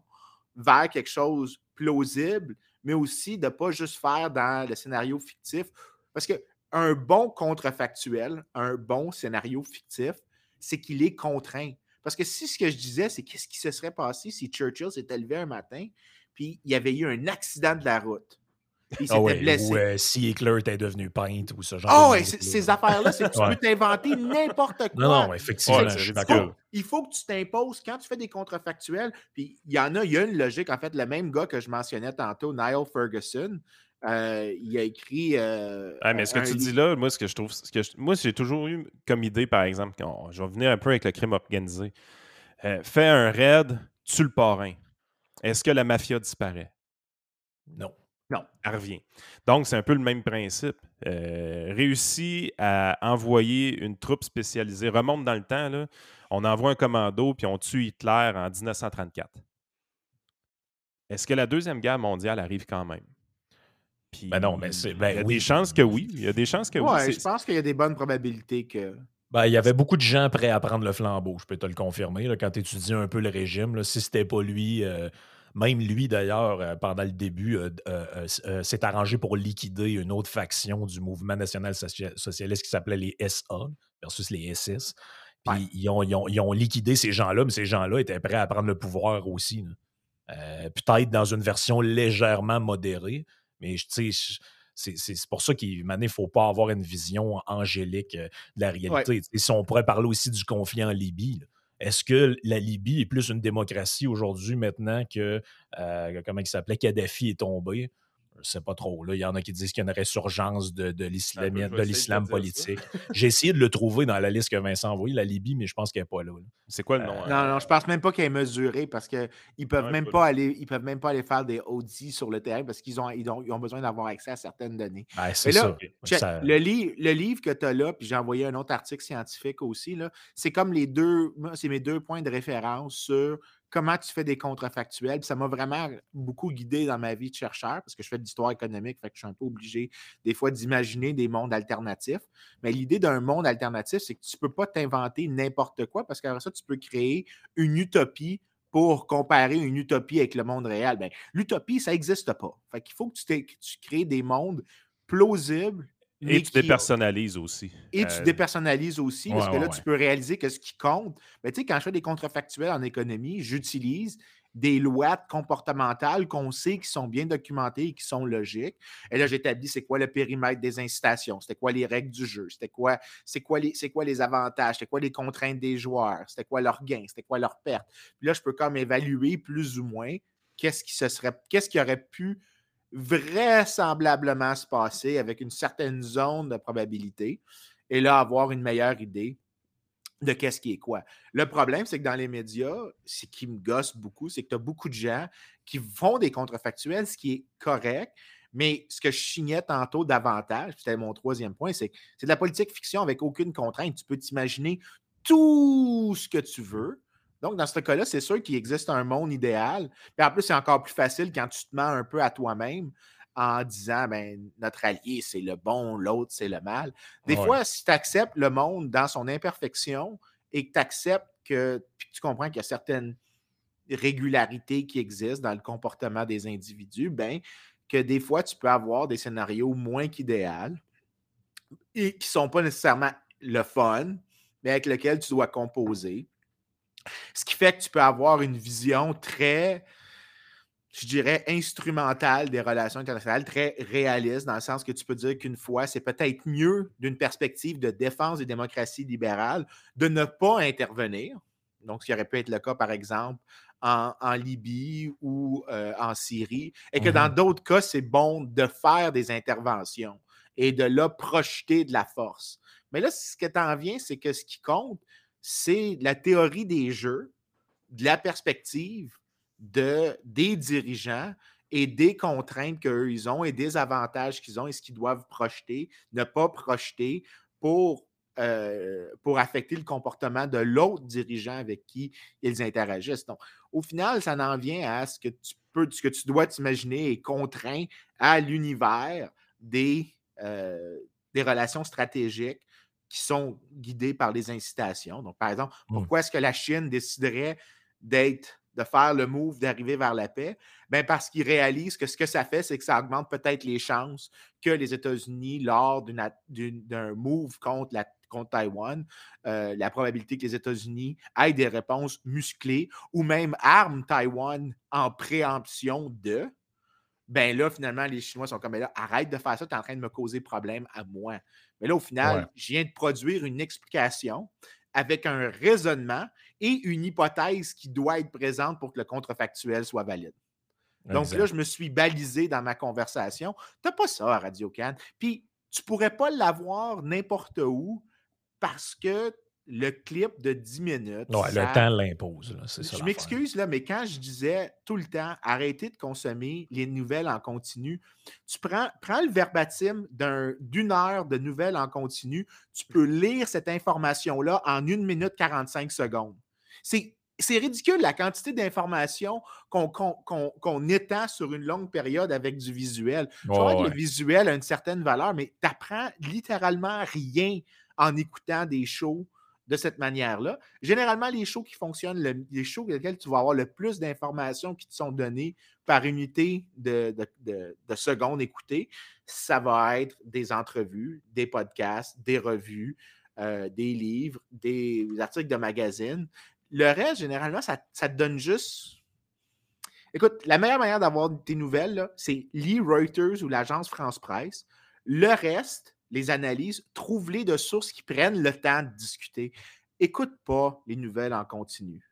vers quelque chose plausible, mais aussi de ne pas juste faire dans le scénario fictif. Parce qu'un bon contrefactuel, un bon scénario fictif, c'est qu'il est contraint. Parce que si ce que je disais, c'est qu'est-ce qui se serait passé si Churchill s'était levé un matin, puis il y avait eu un accident de la route, Ah ouais, blessé. ou euh, si Hitler était devenu peintre ou ce genre Ah de ouais, niaiseries, c'est- ces là. affaires-là, c'est que tu peux t'inventer n'importe quoi. Non, non, effectivement, Ouais, je suis c'est d'accord. ridicule. Il faut que tu t'imposes quand tu fais des contrefactuels. Puis il y en a, il y a une logique. En fait, le même gars que je mentionnais tantôt, Niall Ferguson, euh, il a écrit. euh, Ah, mais ce que un tu dis là, moi, ce que je trouve. Ce que je- moi, j'ai toujours eu comme idée, par exemple, quand je vais venir un peu avec le crime organisé. Euh, fais un raid, tue le parrain. Est-ce que la mafia disparaît? Non. Elle revient. Donc, c'est un peu le même principe. Euh, réussit à envoyer une troupe spécialisée, remonte dans le temps, là, on envoie un commando puis on tue Hitler en 1934. Est-ce que la Deuxième Guerre mondiale arrive quand même? Puis, Ben non, mais c'est- ben il y a oui. des chances que oui. Il y a des chances que oui. Ouais, je pense qu'il y a des bonnes probabilités que. Ben, il y avait beaucoup de gens prêts à prendre le flambeau, je peux te le confirmer. là, quand tu étudies un peu le régime, là, si c'était pas lui, euh, même lui d'ailleurs, euh, pendant le début, euh, euh, s'est arrangé pour liquider une autre faction du mouvement national socia- socialiste qui s'appelait les SA versus les SS. Puis Ouais. ils, ont, ils ont- ils ont liquidé ces gens-là, mais ces gens-là étaient prêts à prendre le pouvoir aussi. Euh, Peut-être dans une version légèrement modérée, mais c'est pour ça qu'il ne faut pas avoir une vision angélique de la réalité. Si on pourrait parler aussi du conflit en Libye, là. Est-ce que la Libye est plus une démocratie aujourd'hui maintenant que, euh, comment il s'appelait, Kadhafi est tombé? Je ne sais pas trop. Là. Il y en a qui disent qu'il y a une résurgence de, de l'islam- essayer de l'islam politique. J'ai essayé de le trouver dans la liste que Vincent a envoyée, la Libye, mais je pense qu'elle n'est pas là. là. C'est quoi le nom? Euh, hein? Non, non, je pense même pas qu'il est mesuré parce qu'ils ne peuvent Ouais, même pas aller. Ils peuvent même pas aller faire des audits sur le terrain parce qu'ils ont, ils ont, ils ont besoin d'avoir accès à certaines données. Ben, c'est là, ça. Check, Ça- Le, li- le livre que tu as là, puis j'ai envoyé un autre article scientifique aussi, là, c'est comme les deux, c'est mes deux points de référence sur comment tu fais des contrefactuels. Ça m'a vraiment beaucoup guidé dans ma vie de chercheur, parce que je fais de l'histoire économique, fait que je suis un peu obligé des fois d'imaginer des mondes alternatifs. Mais l'idée d'un monde alternatif, c'est que tu ne peux pas t'inventer n'importe quoi, parce qu'après ça, tu peux créer une utopie pour comparer une utopie avec le monde réel. Ben, l'utopie, ça n'existe pas. Fait qu'il faut que tu crées des mondes plausibles. Mais Et tu qui- dépersonnalises aussi. et tu Euh, dépersonnalises aussi, parce que là, ouais. tu peux réaliser que ce qui compte, ben, tu sais, quand je fais des contrefactuels en économie, j'utilise des lois comportementales qu'on sait qui sont bien documentées et qui sont logiques. Et là, j'établis c'est quoi le périmètre des incitations, c'était quoi les règles du jeu, c'était quoi, c'est quoi les, c'est quoi les avantages, c'était quoi les contraintes des joueurs, c'était quoi leurs gains, c'était quoi leurs pertes. Puis là, je peux comme évaluer plus ou moins qu'est-ce qui se serait, qu'est-ce qui aurait pu vraisemblablement se passer avec une certaine zone de probabilité et là avoir une meilleure idée de qu'est-ce qui est quoi. Le problème, c'est que dans les médias, ce qui me gosse beaucoup, c'est que tu as beaucoup de gens qui font des contrefactuels, ce qui est correct, Mais ce que je chignais tantôt davantage, c'était mon troisième point, c'est que c'est de la politique fiction avec aucune contrainte. Tu peux t'imaginer tout ce que tu veux. Donc, dans ce cas-là, c'est sûr qu'il existe un monde idéal. Puis en plus, c'est encore plus facile quand tu te mens un peu à toi-même en disant ben, notre allié, c'est le bon, l'autre, c'est le mal. Des Ouais. fois, si tu acceptes le monde dans son imperfection et que tu acceptes que, puis que tu comprends qu'il y a certaines régularités qui existent dans le comportement des individus, ben, que des fois, tu peux avoir des scénarios moins qu'idéaux et qui ne sont pas nécessairement le fun, mais avec lequel tu dois composer. Ce qui fait que tu peux avoir une vision très, je dirais, instrumentale des relations internationales, très réaliste, dans le sens que tu peux dire qu'une fois, c'est peut-être mieux d'une perspective de défense des démocraties libérales de ne pas intervenir. Donc, ce qui aurait pu être le cas, par exemple, en, en Libye ou euh, en Syrie, et que dans Mhm. d'autres cas, c'est bon de faire des interventions et de là projeter de la force. Mais là, ce que tu en viens, c'est que ce qui compte, c'est la théorie des jeux, de la perspective de, des dirigeants et des contraintes qu'eux, ils ont et des avantages qu'ils ont et ce qu'ils doivent projeter, ne pas projeter pour, euh, pour affecter le comportement de l'autre dirigeant avec qui ils interagissent. Donc, au final, ça en vient à ce que tu peux, ce que tu dois t'imaginer est contraint à l'univers des, euh, des relations stratégiques qui sont guidées par les incitations. Donc, par exemple, Mm. pourquoi est-ce que la Chine déciderait d'être, de faire le move d'arriver vers la paix? Ben parce qu'ils réalisent que ce que ça fait, c'est que ça augmente peut-être les chances que les États-Unis, lors d'un move contre, la, contre Taïwan, euh, la probabilité que les États-Unis aient des réponses musclées ou même arment Taïwan en préemption de, ben là, finalement, les Chinois sont comme, Ben là, arrête de faire ça, tu es en train de me causer problème à moi. Mais là, au final, Ouais. je viens de produire une explication avec un raisonnement et une hypothèse qui doit être présente pour que le contrefactuel soit valide. Donc là, je me suis balisé dans ma conversation. Tu n'as pas ça à Radio Can. Puis tu pourrais pas l'avoir n'importe où parce que le clip de 10 minutes. Ouais, ça- le temps l'impose. là, C'est ça. je m'excuse, là, mais quand je disais tout le temps, arrêtez de consommer les nouvelles en continu, tu prends, prends le verbatim d'un- d'une heure de nouvelles en continu, tu peux lire cette information-là en 1 minute 45 secondes. C'est. Ridicule la quantité d'informations qu'on étend sur une longue période avec du visuel. Je Ouais, crois que ouais. le visuel a une certaine valeur, mais tu n'apprends littéralement rien en écoutant des shows de cette manière-là. Généralement, les shows qui fonctionnent, le- les shows dans lesquels tu vas avoir le plus d'informations qui te sont données par unité de, de- de- de secondes écoutées, ça va être des entrevues, des podcasts, des revues, euh, des livres, des articles de magazines. Le reste, généralement, ça, ça te donne juste. Écoute, la meilleure manière d'avoir tes nouvelles, c'est lis Reuters ou l'agence France Presse. Le reste, les analyses, trouve-les de sources qui prennent le temps de discuter. Écoute pas les nouvelles en continu.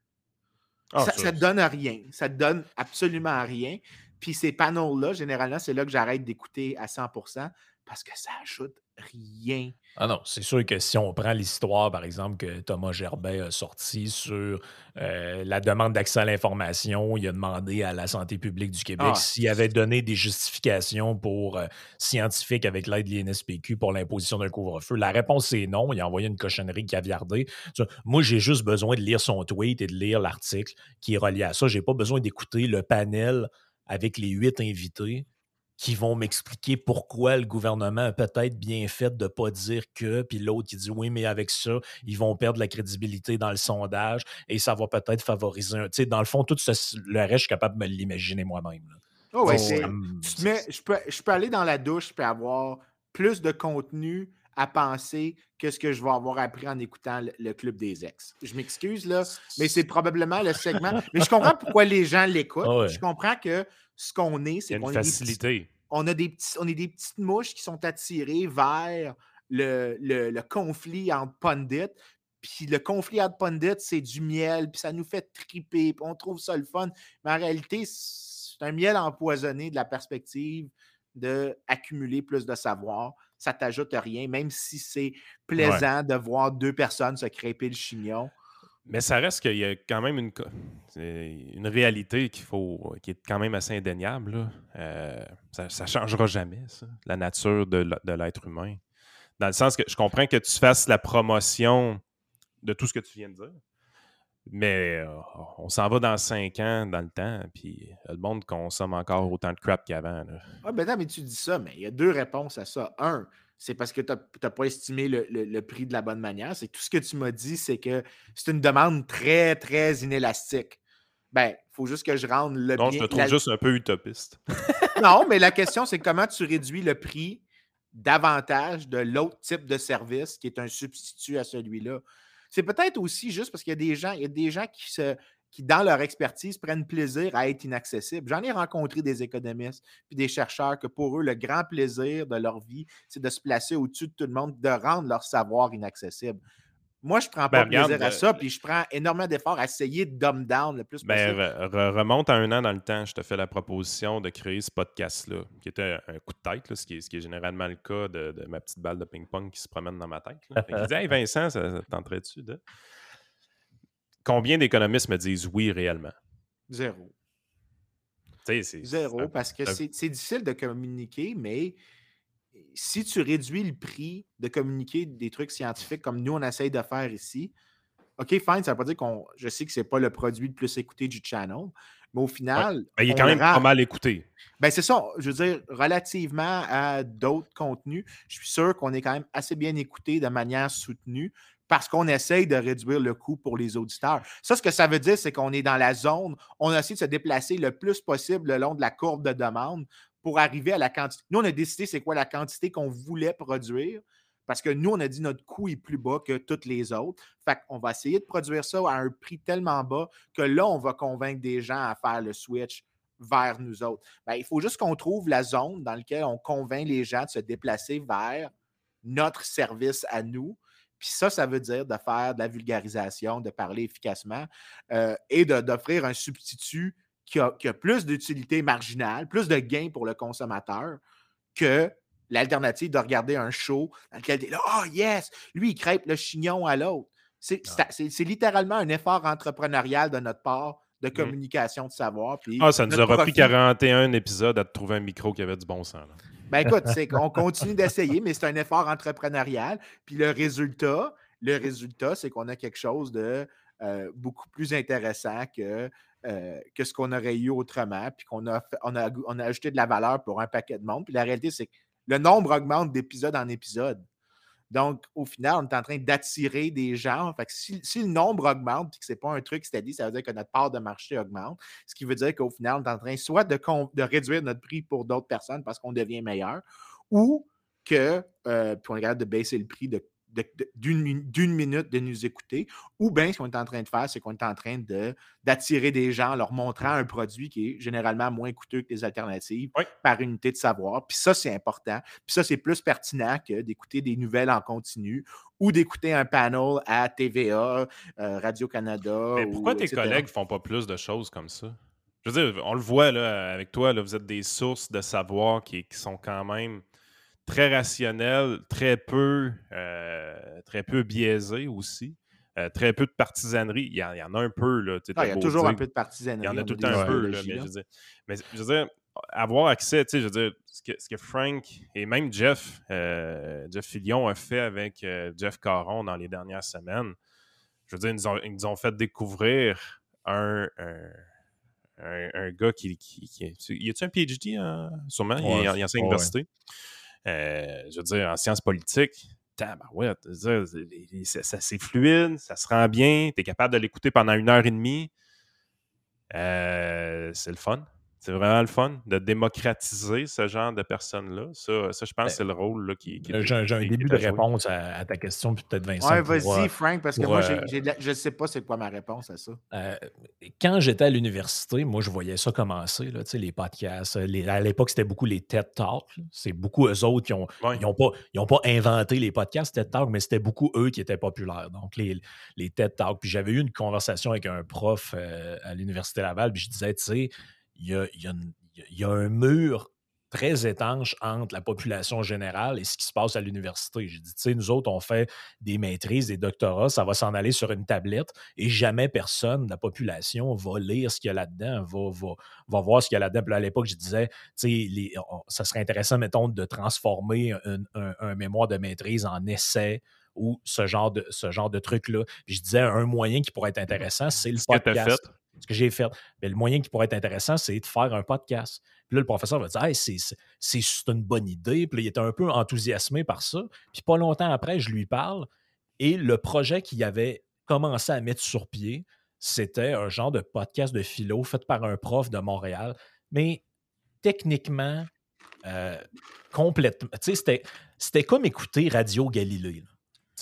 Ah, ça, te donne rien. Ça te donne absolument rien. Puis ces panels-là, généralement, c'est là que j'arrête d'écouter à 100 parce que ça ajoute rien. Ah non, c'est sûr que si on prend l'histoire, par exemple, que Thomas Gerbet a sorti sur euh, la demande d'accès à l'information, il a demandé à la santé publique du Québec Ah, s'il avait donné des justifications pour euh, scientifiques avec l'aide de l'INSPQ pour l'imposition d'un couvre-feu. La réponse est non. Il a envoyé une cochonnerie caviardée. Moi, j'ai juste besoin de lire son tweet et de lire l'article qui est relié à ça. J'ai pas besoin d'écouter le panel avec les huit invités qui vont m'expliquer pourquoi le gouvernement a peut-être bien fait de ne pas dire que, puis l'autre qui dit oui, mais avec ça, ils vont perdre la crédibilité dans le sondage et ça va peut-être favoriser un. Tu sais, dans le fond, tout ce- le reste, je suis capable de me l'imaginer moi-même. Oh, ouais, Ça c'est- me- tu te mets- je, peux, je peux aller dans la douche et avoir plus de contenu à penser que ce que je vais avoir appris en écoutant le, le Club des Ex. Je m'excuse, là, mais c'est probablement le segment. Mais je comprends pourquoi les gens l'écoutent. Ah ouais. Je comprends que ce qu'on est, c'est qu'on facilité. on a des, petits, on est des petites mouches qui sont attirées vers le, le- le conflit entre pundits. Puis le conflit entre pundits, c'est du miel, puis ça nous fait triper, puis on trouve ça le fun. Mais en réalité, c'est un miel empoisonné de la perspective d'accumuler plus de savoir. Ça t'ajoute rien, même si c'est plaisant de voir deux personnes se crêper le chignon. Mais ça reste qu'il y a quand même une, une réalité qu'il faut, qui est quand même assez indéniable. là. Euh, ça ne changera jamais, ça, la nature de, de l'être humain. Dans le sens que je comprends que tu fasses la promotion de tout ce que tu viens de dire, mais euh, on s'en va dans cinq ans, dans le temps, puis le monde consomme encore autant de crap qu'avant. Ah, ben non, mais tu dis ça, mais il y a deux réponses à ça. Un, c'est parce que tu n'as pas estimé le, le- le prix de la bonne manière. C'est tout ce que tu m'as dit, c'est que c'est une demande très, très inélastique. Ben, il faut juste que je rende le Non, je te trouve la- juste un peu utopiste. [laughs] Non, mais la question, c'est comment tu réduis le prix davantage de l'autre type de service qui est un substitut à celui-là? C'est peut-être aussi juste parce qu'il y a des gens, il y a des gens qui, se, qui, dans leur expertise, prennent plaisir à être inaccessibles. J'en ai rencontré des économistes puis des chercheurs que pour eux, le grand plaisir de leur vie, c'est de se placer au-dessus de tout le monde, de rendre leur savoir inaccessible. Moi, je ne prends pas Ben, regarde, plaisir à euh, ça, puis je prends énormément d'efforts à essayer de dumb down le plus Ben, possible. re- re- remonte à un an dans le temps, je te fais la proposition de créer ce podcast-là, qui était un coup de tête, là, ce, qui est, ce qui est généralement le cas de, de ma petite balle de ping-pong qui se promène dans ma tête. là. Fait je dis, hey [laughs] Vincent, ça, ça te tenterait-tu de? Combien d'économistes me disent oui réellement? Zéro. Zéro, parce que c'est difficile de communiquer, mais si tu réduis le prix de communiquer des trucs scientifiques comme nous, on essaye de faire ici, OK, fine, ça ne veut pas dire qu'on. Je sais que ce n'est pas le produit le plus écouté du channel, mais au final. Ben, il est quand même rend- pas mal écouté. ben, c'est ça. Je veux dire, relativement à d'autres contenus, je suis sûr qu'on est quand même assez bien écouté de manière soutenue parce qu'on essaye de réduire le coût pour les auditeurs. Ça, ce que ça veut dire, c'est qu'on est dans la zone, on essaie de se déplacer le plus possible le long de la courbe de demande pour arriver à la quantité. Nous, on a décidé c'est quoi la quantité qu'on voulait produire parce que nous, on a dit notre coût est plus bas que toutes les autres. Fait qu'on va essayer de produire ça à un prix tellement bas que là, on va convaincre des gens à faire le switch vers nous autres. Ben, il faut juste qu'on trouve la zone dans laquelle on convainc les gens de se déplacer vers notre service à nous. Puis ça, ça veut dire de faire de la vulgarisation, de parler efficacement euh, et d'offrir un substitut qui a, qui a plus d'utilité marginale, plus de gain pour le consommateur que l'alternative de regarder un show dans lequel tu là, oh yes, lui, il crêpe le chignon à l'autre. C'est c'est- littéralement un effort entrepreneurial de notre part de communication de savoir. puis Ah, ça nous aura pris profit. 41 épisodes à te trouver un micro qui avait du bon sens. là. Ben écoute, c'est qu'on continue d'essayer, mais c'est un effort entrepreneurial. Puis le résultat, le résultat, c'est qu'on a quelque chose de euh, beaucoup plus intéressant que, euh, que ce qu'on aurait eu autrement, puis qu'on on a, on a ajouté de la valeur pour un paquet de monde. Puis la réalité, c'est que le nombre augmente d'épisode en épisode. Donc, au final, on est en train d'attirer des gens. Fait si, le nombre augmente et que ce n'est pas un truc steady, ça veut dire que notre part de marché augmente. Ce qui veut dire qu'au final, on est en train soit de, réduire notre prix pour d'autres personnes parce qu'on devient meilleur, ou que, euh, puis on capable de baisser le prix de- d'une min- d'une minute de nous écouter, ou bien ce qu'on est en train de faire, c'est qu'on est en train de- d'attirer des gens en leur montrant un produit qui est généralement moins coûteux que les alternatives Oui. par unité de savoir. Puis ça, c'est important. Puis ça, c'est plus pertinent que d'écouter des nouvelles en continu ou d'écouter un panel à TVA, euh, Radio-Canada. Mais pourquoi ou tes etc. collègues font pas plus de choses comme ça? Je veux dire, on le voit là, avec toi, là, vous êtes des sources de savoir qui, qui sont quand même très rationnelles, très peu, euh, très peu biaisées aussi, euh, très peu de partisanerie. Il y, en, il y en a un peu. Là, tu sais, Ah, il y a toujours dire- un peu de partisanerie. Il y en a tout un peu, là, mais, là. je veux dire, mais je veux dire, avoir accès, tu sais, je veux dire, ce que, ce que Frank et même Jeff, euh, Jeff Fillion a fait avec euh, Jeff Caron dans les dernières semaines, je veux dire, ils nous ont, ils nous ont fait découvrir un, un, un- un gars qui, qui, qui Y a-tu un PhD, hein? sûrement? il, Ouais, est- il enseigne ouais. l'université. Euh, je veux dire, en sciences politiques, ça- c'est fluide, ça se rend bien, tu es capable de l'écouter pendant une heure et demie. Euh, c'est le fun. C'est vraiment le fun de démocratiser ce genre de personnes-là. Ça, ça je pense que c'est le rôle là, qui, qui est- Euh, J'ai j'ai un début de réponse à, à ta question, puis peut-être Vincent. Ouais, vas-y, Frank, parce que pour, moi, euh, la- je ne sais pas c'est quoi ma réponse à ça. Euh, quand j'étais à l'université, moi, je voyais ça commencer, là, tu sais, les podcasts. les- à l'époque, c'était beaucoup les TED Talks. C'est beaucoup eux autres qui ont. Ouais. Ils n'ont pas, ils ont pas inventé les podcasts TED Talks, mais c'était beaucoup eux qui étaient populaires. Donc, les, les TED Talks. Puis j'avais eu une conversation avec un prof euh, à l'Université Laval, puis je disais, tu sais, il y a, il y a une- il y a un mur très étanche entre la population générale et ce qui se passe à l'université. J'ai dit, tu sais, nous autres, on fait des maîtrises, des doctorats, ça va s'en aller sur une tablette et jamais personne de la population va lire ce qu'il y a là-dedans, va, va, va voir ce qu'il y a là-dedans. Puis là, à l'époque, je disais, tu sais, ça serait intéressant, mettons, de transformer un, un- un mémoire de maîtrise en essai ou ce genre de, ce genre de truc-là. Je disais, un moyen qui pourrait être intéressant, c'est le Ce que Ce que j'ai fait. Mais le moyen qui pourrait être intéressant, c'est de faire un podcast. Puis là, le professeur va dire Hey, c'est, une bonne idée. Puis là, il était un peu enthousiasmé par ça. Puis pas longtemps après, je lui parle. Et le projet qu'il avait commencé à mettre sur pied, c'était un genre de podcast de philo fait par un prof de Montréal. Mais techniquement, euh, complètement. C'était, c'était comme écouter Radio Galilée.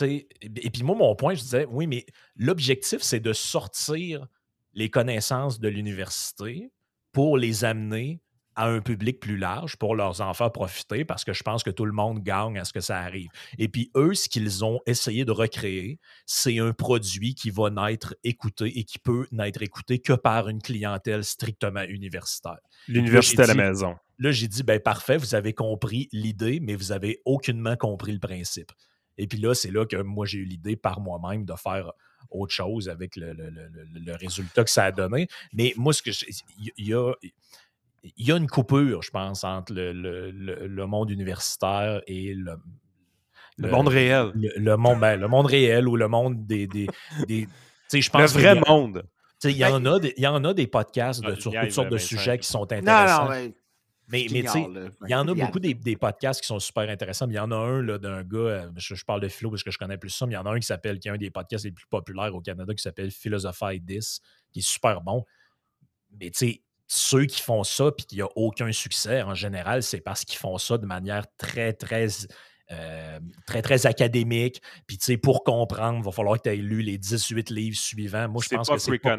et puis moi, mon point, je disais, oui, mais l'objectif, c'est de sortir les connaissances de l'université pour les amener à un public plus large, pour leurs en faire profiter, parce que je pense que tout le monde gagne à ce que ça arrive. Et puis eux, ce qu'ils ont essayé de recréer, c'est un produit qui va n'être écouté et qui peut n'être écouté que par une clientèle strictement universitaire. L'université à la maison. Là, j'ai dit, ben parfait, vous avez compris l'idée, mais vous avez aucunement compris le principe. Et puis là, c'est là que moi, j'ai eu l'idée par moi-même de faire autre chose avec le, le- le- le- le résultat que ça a donné. Mais moi, ce que je- il il y a, il y a une coupure, je pense, entre le, le- le- le monde universitaire et le, Le monde réel. Le, le monde, ben, le monde réel ou le monde des. des, des- tu sais, je Le pense y vrai a- monde. tu sais, Il y, en a des- il y en a des podcasts de- Ah, sur toutes sortes de sujets qui sont Non, intéressants. non, mais. Mais, tu sais, il y en a beaucoup des, des podcasts qui sont super intéressants. mais Il y en a un là, d'un gars, euh, je, je parle de philo parce que je connais plus ça, mais il y en a un qui s'appelle, qui est un des podcasts les plus populaires au Canada, qui s'appelle Philosophy 10, qui est super bon. Mais tu sais, ceux qui font ça puis qu'il n'y a aucun succès, en général, c'est parce qu'ils font ça de manière très, très. Euh, très, très académique. Puis, tu sais, pour comprendre, il va falloir que tu aies lu les 18 livres suivants. Moi, je C'est pense pas que c'est pas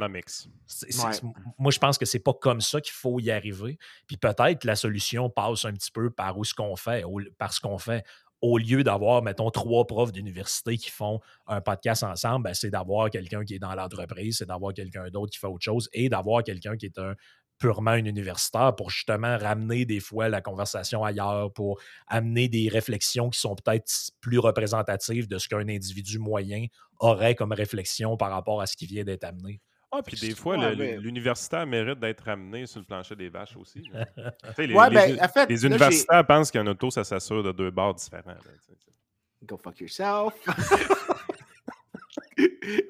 Ouais. Moi, je pense que c'est pas comme ça qu'il faut y arriver. Puis peut-être que la solution passe un petit peu par où ce qu'on fait, au- par ce qu'on fait. Au lieu d'avoir, mettons, trois profs d'université qui font un podcast ensemble, ben, c'est d'avoir quelqu'un qui est dans l'entreprise, c'est d'avoir quelqu'un d'autre qui fait autre chose et d'avoir quelqu'un qui est un purement un universitaire pour justement ramener des fois la conversation ailleurs, pour amener des réflexions qui sont peut-être plus représentatives de ce qu'un individu moyen aurait comme réflexion par rapport à ce qui vient d'être amené. Ah, puis des fois, Ouais, mais- l'universitaire mérite d'être ramené sur le plancher des vaches aussi. [laughs] les, Ouais, les- ben, en fait, les là, j'ai- universitaires pensent qu'un auto, ça s'assure de deux barres différents. là. Go fuck yourself. [laughs]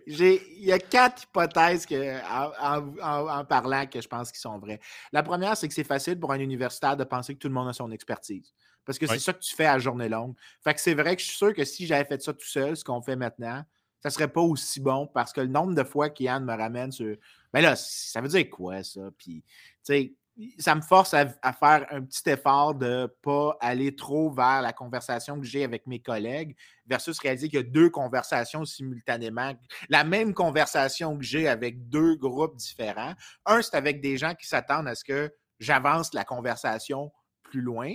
Il y a quatre hypothèses que, en, en- en- en parlant que je pense qui sont vraies. La première, c'est que c'est facile pour un universitaire de penser que tout le monde a son expertise. Parce que c'est ça que tu fais à journée longue. Fait que c'est vrai que je suis sûr que si j'avais fait ça tout seul, ce qu'on fait maintenant, ça serait pas aussi bon parce que le nombre de fois qu'Yann me ramène sur. Ben là, ça veut dire quoi, ça? Puis, tu sais, ça me force à, faire un petit effort de pas aller trop vers la conversation que j'ai avec mes collègues versus réaliser qu'il y a deux conversations simultanément. La même conversation que j'ai avec deux groupes différents. Un, c'est avec des gens qui s'attendent à ce que j'avance la conversation plus loin.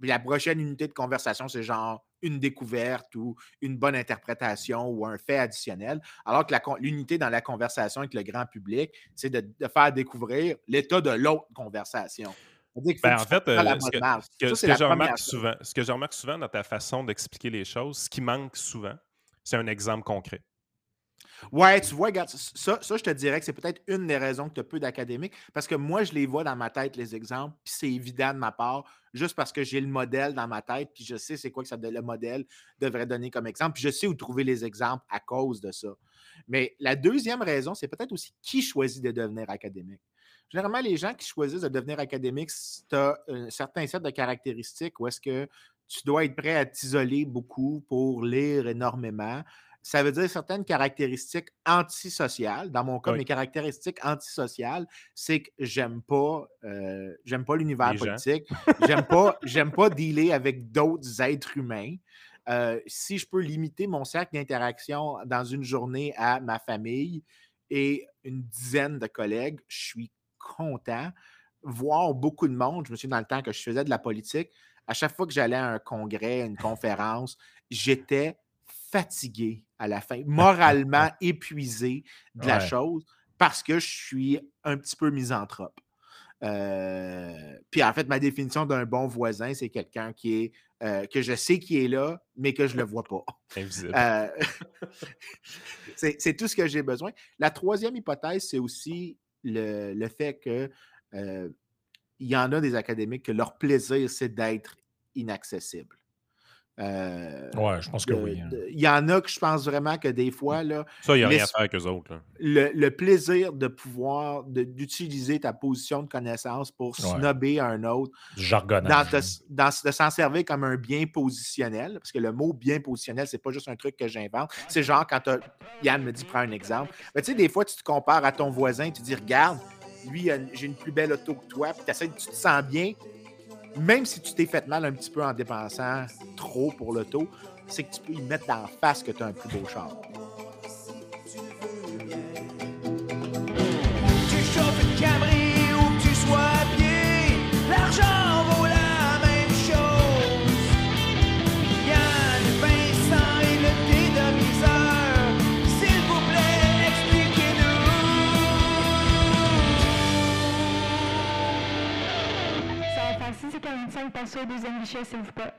Puis la prochaine unité de conversation, c'est genre une découverte ou une bonne interprétation ou un fait additionnel. Alors que l'unité dans la conversation avec le grand public, c'est de, de faire découvrir l'état de l'autre conversation. Ben, en fait, euh, ce que, marche. ce que- Ça, ce c'est que la je première remarque chose. souvent, ce que je remarque souvent dans ta façon d'expliquer les choses, ce qui manque souvent, c'est un exemple concret. Ouais, tu vois, regarde, ça, ça, je te dirais que c'est peut-être une des raisons que tu as peu d'académiques, parce que moi, je les vois dans ma tête, les exemples, puis c'est évident de ma part, juste parce que j'ai le modèle dans ma tête, puis je sais c'est quoi que ça, le modèle devrait donner comme exemple, puis je sais où trouver les exemples à cause de ça. Mais la deuxième raison, c'est peut-être aussi qui choisit de devenir académique. Généralement, les gens qui choisissent de devenir académique, tu as un certain set de caractéristiques où est-ce que tu dois être prêt à t'isoler beaucoup pour lire énormément. Ça veut dire certaines caractéristiques antisociales. Dans mon cas, Oui. mes caractéristiques antisociales, c'est que j'aime pas, euh, j'aime pas l'univers politique. [laughs] J'aime pas, j'aime pas dealer avec d'autres êtres humains. Euh, si je peux limiter mon cercle d'interaction dans une journée à ma famille et une dizaine de collègues, je suis content. Voir beaucoup de monde, je me souviens dans le temps que je faisais de la politique, à chaque fois que j'allais à un congrès, une [laughs] conférence, j'étais fatigué à la fin, moralement [laughs] épuisé de la Ouais. chose parce que je suis un petit peu misanthrope. Euh, puis en fait, ma définition d'un bon voisin, c'est quelqu'un qui est euh, que je sais qui est là, mais que je ne le vois pas. [laughs] Invisible. Euh, [laughs] c'est tout ce que j'ai besoin. La troisième hypothèse, c'est aussi le, le fait que il y en a des académiques que leur plaisir, c'est d'être inaccessible. Euh, Ouais, je pense que de- oui. hein. Il y en a que je pense vraiment que des fois, là, Ça, il n'y a rien à faire avec eux autres. le, le plaisir de pouvoir, d'utiliser ta position de connaissance pour Ouais. snobber un autre, Du dans, jargonnage. te- dans- de s'en servir comme un bien positionnel, parce que le mot bien positionnel, c'est pas juste un truc que j'invente. C'est genre quand Yann me dit, prends un exemple. Mais tu sais, des fois, tu te compares à ton voisin, tu dis, regarde, lui, j'ai une plus belle auto que toi, puis tu te sens bien, même si tu t'es fait mal un petit peu en dépensant trop pour l'auto, c'est que tu peux y mettre dans face que tu as un plus beau char. Tu une 45 passer aux deuxième guichet, s'il vous plaît.